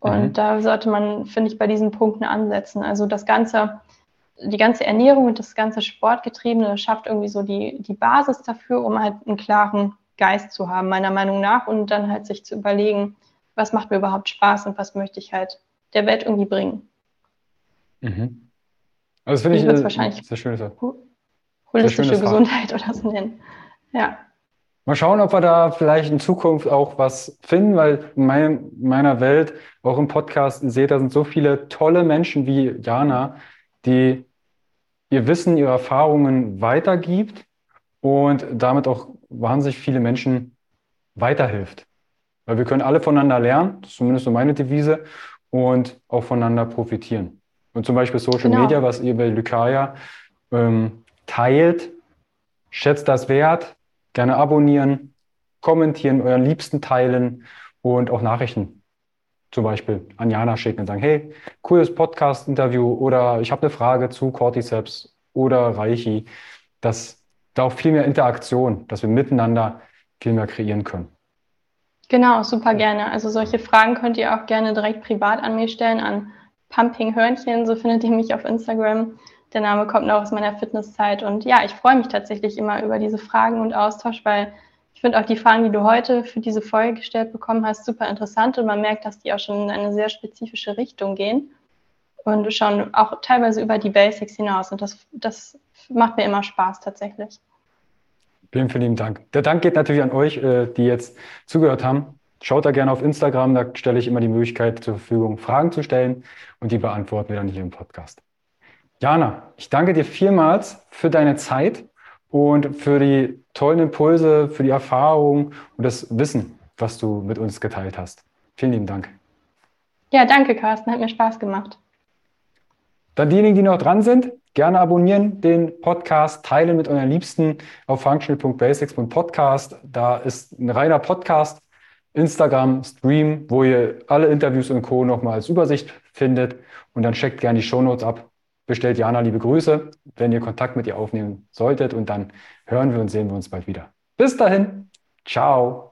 Und mhm. da sollte man, finde ich, bei diesen Punkten ansetzen. Also das ganze, die ganze Ernährung und das ganze Sportgetriebene schafft irgendwie so die, die Basis dafür, um halt einen klaren Geist zu haben, meiner Meinung nach, und dann halt sich zu überlegen, was macht mir überhaupt Spaß und was möchte ich halt der Welt irgendwie bringen. Mhm. Also das finde ich, ich eine, wahrscheinlich sehr Sache. Holistische Gesundheit oder so nennen. Ja. Mal schauen, ob wir da vielleicht in Zukunft auch was finden, weil in mein, meiner Welt, auch im Podcast, seht, da sind so viele tolle Menschen wie Jana, die ihr Wissen, ihre Erfahrungen weitergibt und damit auch wahnsinnig viele Menschen weiterhilft. Weil wir können alle voneinander lernen, das ist zumindest so meine Devise, und auch voneinander profitieren. Und zum Beispiel Social genau. Media, was ihr bei Lykaya ähm, teilt, schätzt das wert, gerne abonnieren, kommentieren, euren Liebsten teilen und auch Nachrichten zum Beispiel an Jana schicken und sagen, hey, cooles Podcast-Interview oder ich habe eine Frage zu Cordyceps oder Reichi, dass da auch viel mehr Interaktion, dass wir miteinander viel mehr kreieren können. Genau, super gerne. Also solche Fragen könnt ihr auch gerne direkt privat an mich stellen, an Pumping Hörnchen, so findet ihr mich auf Instagram. Der Name kommt noch aus meiner Fitnesszeit. Und ja, ich freue mich tatsächlich immer über diese Fragen und Austausch, weil ich finde auch die Fragen, die du heute für diese Folge gestellt bekommen hast, super interessant. Und man merkt, dass die auch schon in eine sehr spezifische Richtung gehen und schauen auch teilweise über die Basics hinaus. Und das, das macht mir immer Spaß tatsächlich. Vielen, vielen Dank. Der Dank geht natürlich an euch, äh, die jetzt zugehört haben. Schaut da gerne auf Instagram, da stelle ich immer die Möglichkeit zur Verfügung, Fragen zu stellen und die beantworten wir dann hier im Podcast. Jana, ich danke dir vielmals für deine Zeit und für die tollen Impulse, für die Erfahrung und das Wissen, was du mit uns geteilt hast. Vielen lieben Dank. Ja, danke, Carsten. Hat mir Spaß gemacht. Dann diejenigen, die noch dran sind, gerne abonnieren den Podcast, teilen mit euren Liebsten auf functional.basics.podcast. Da ist ein reiner Podcast Instagram-Stream, wo ihr alle Interviews und Co. nochmal als Übersicht findet. Und dann checkt gerne die Shownotes ab. Bestellt Jana liebe Grüße, wenn ihr Kontakt mit ihr aufnehmen solltet. Und dann hören wir und sehen wir uns bald wieder. Bis dahin. Ciao.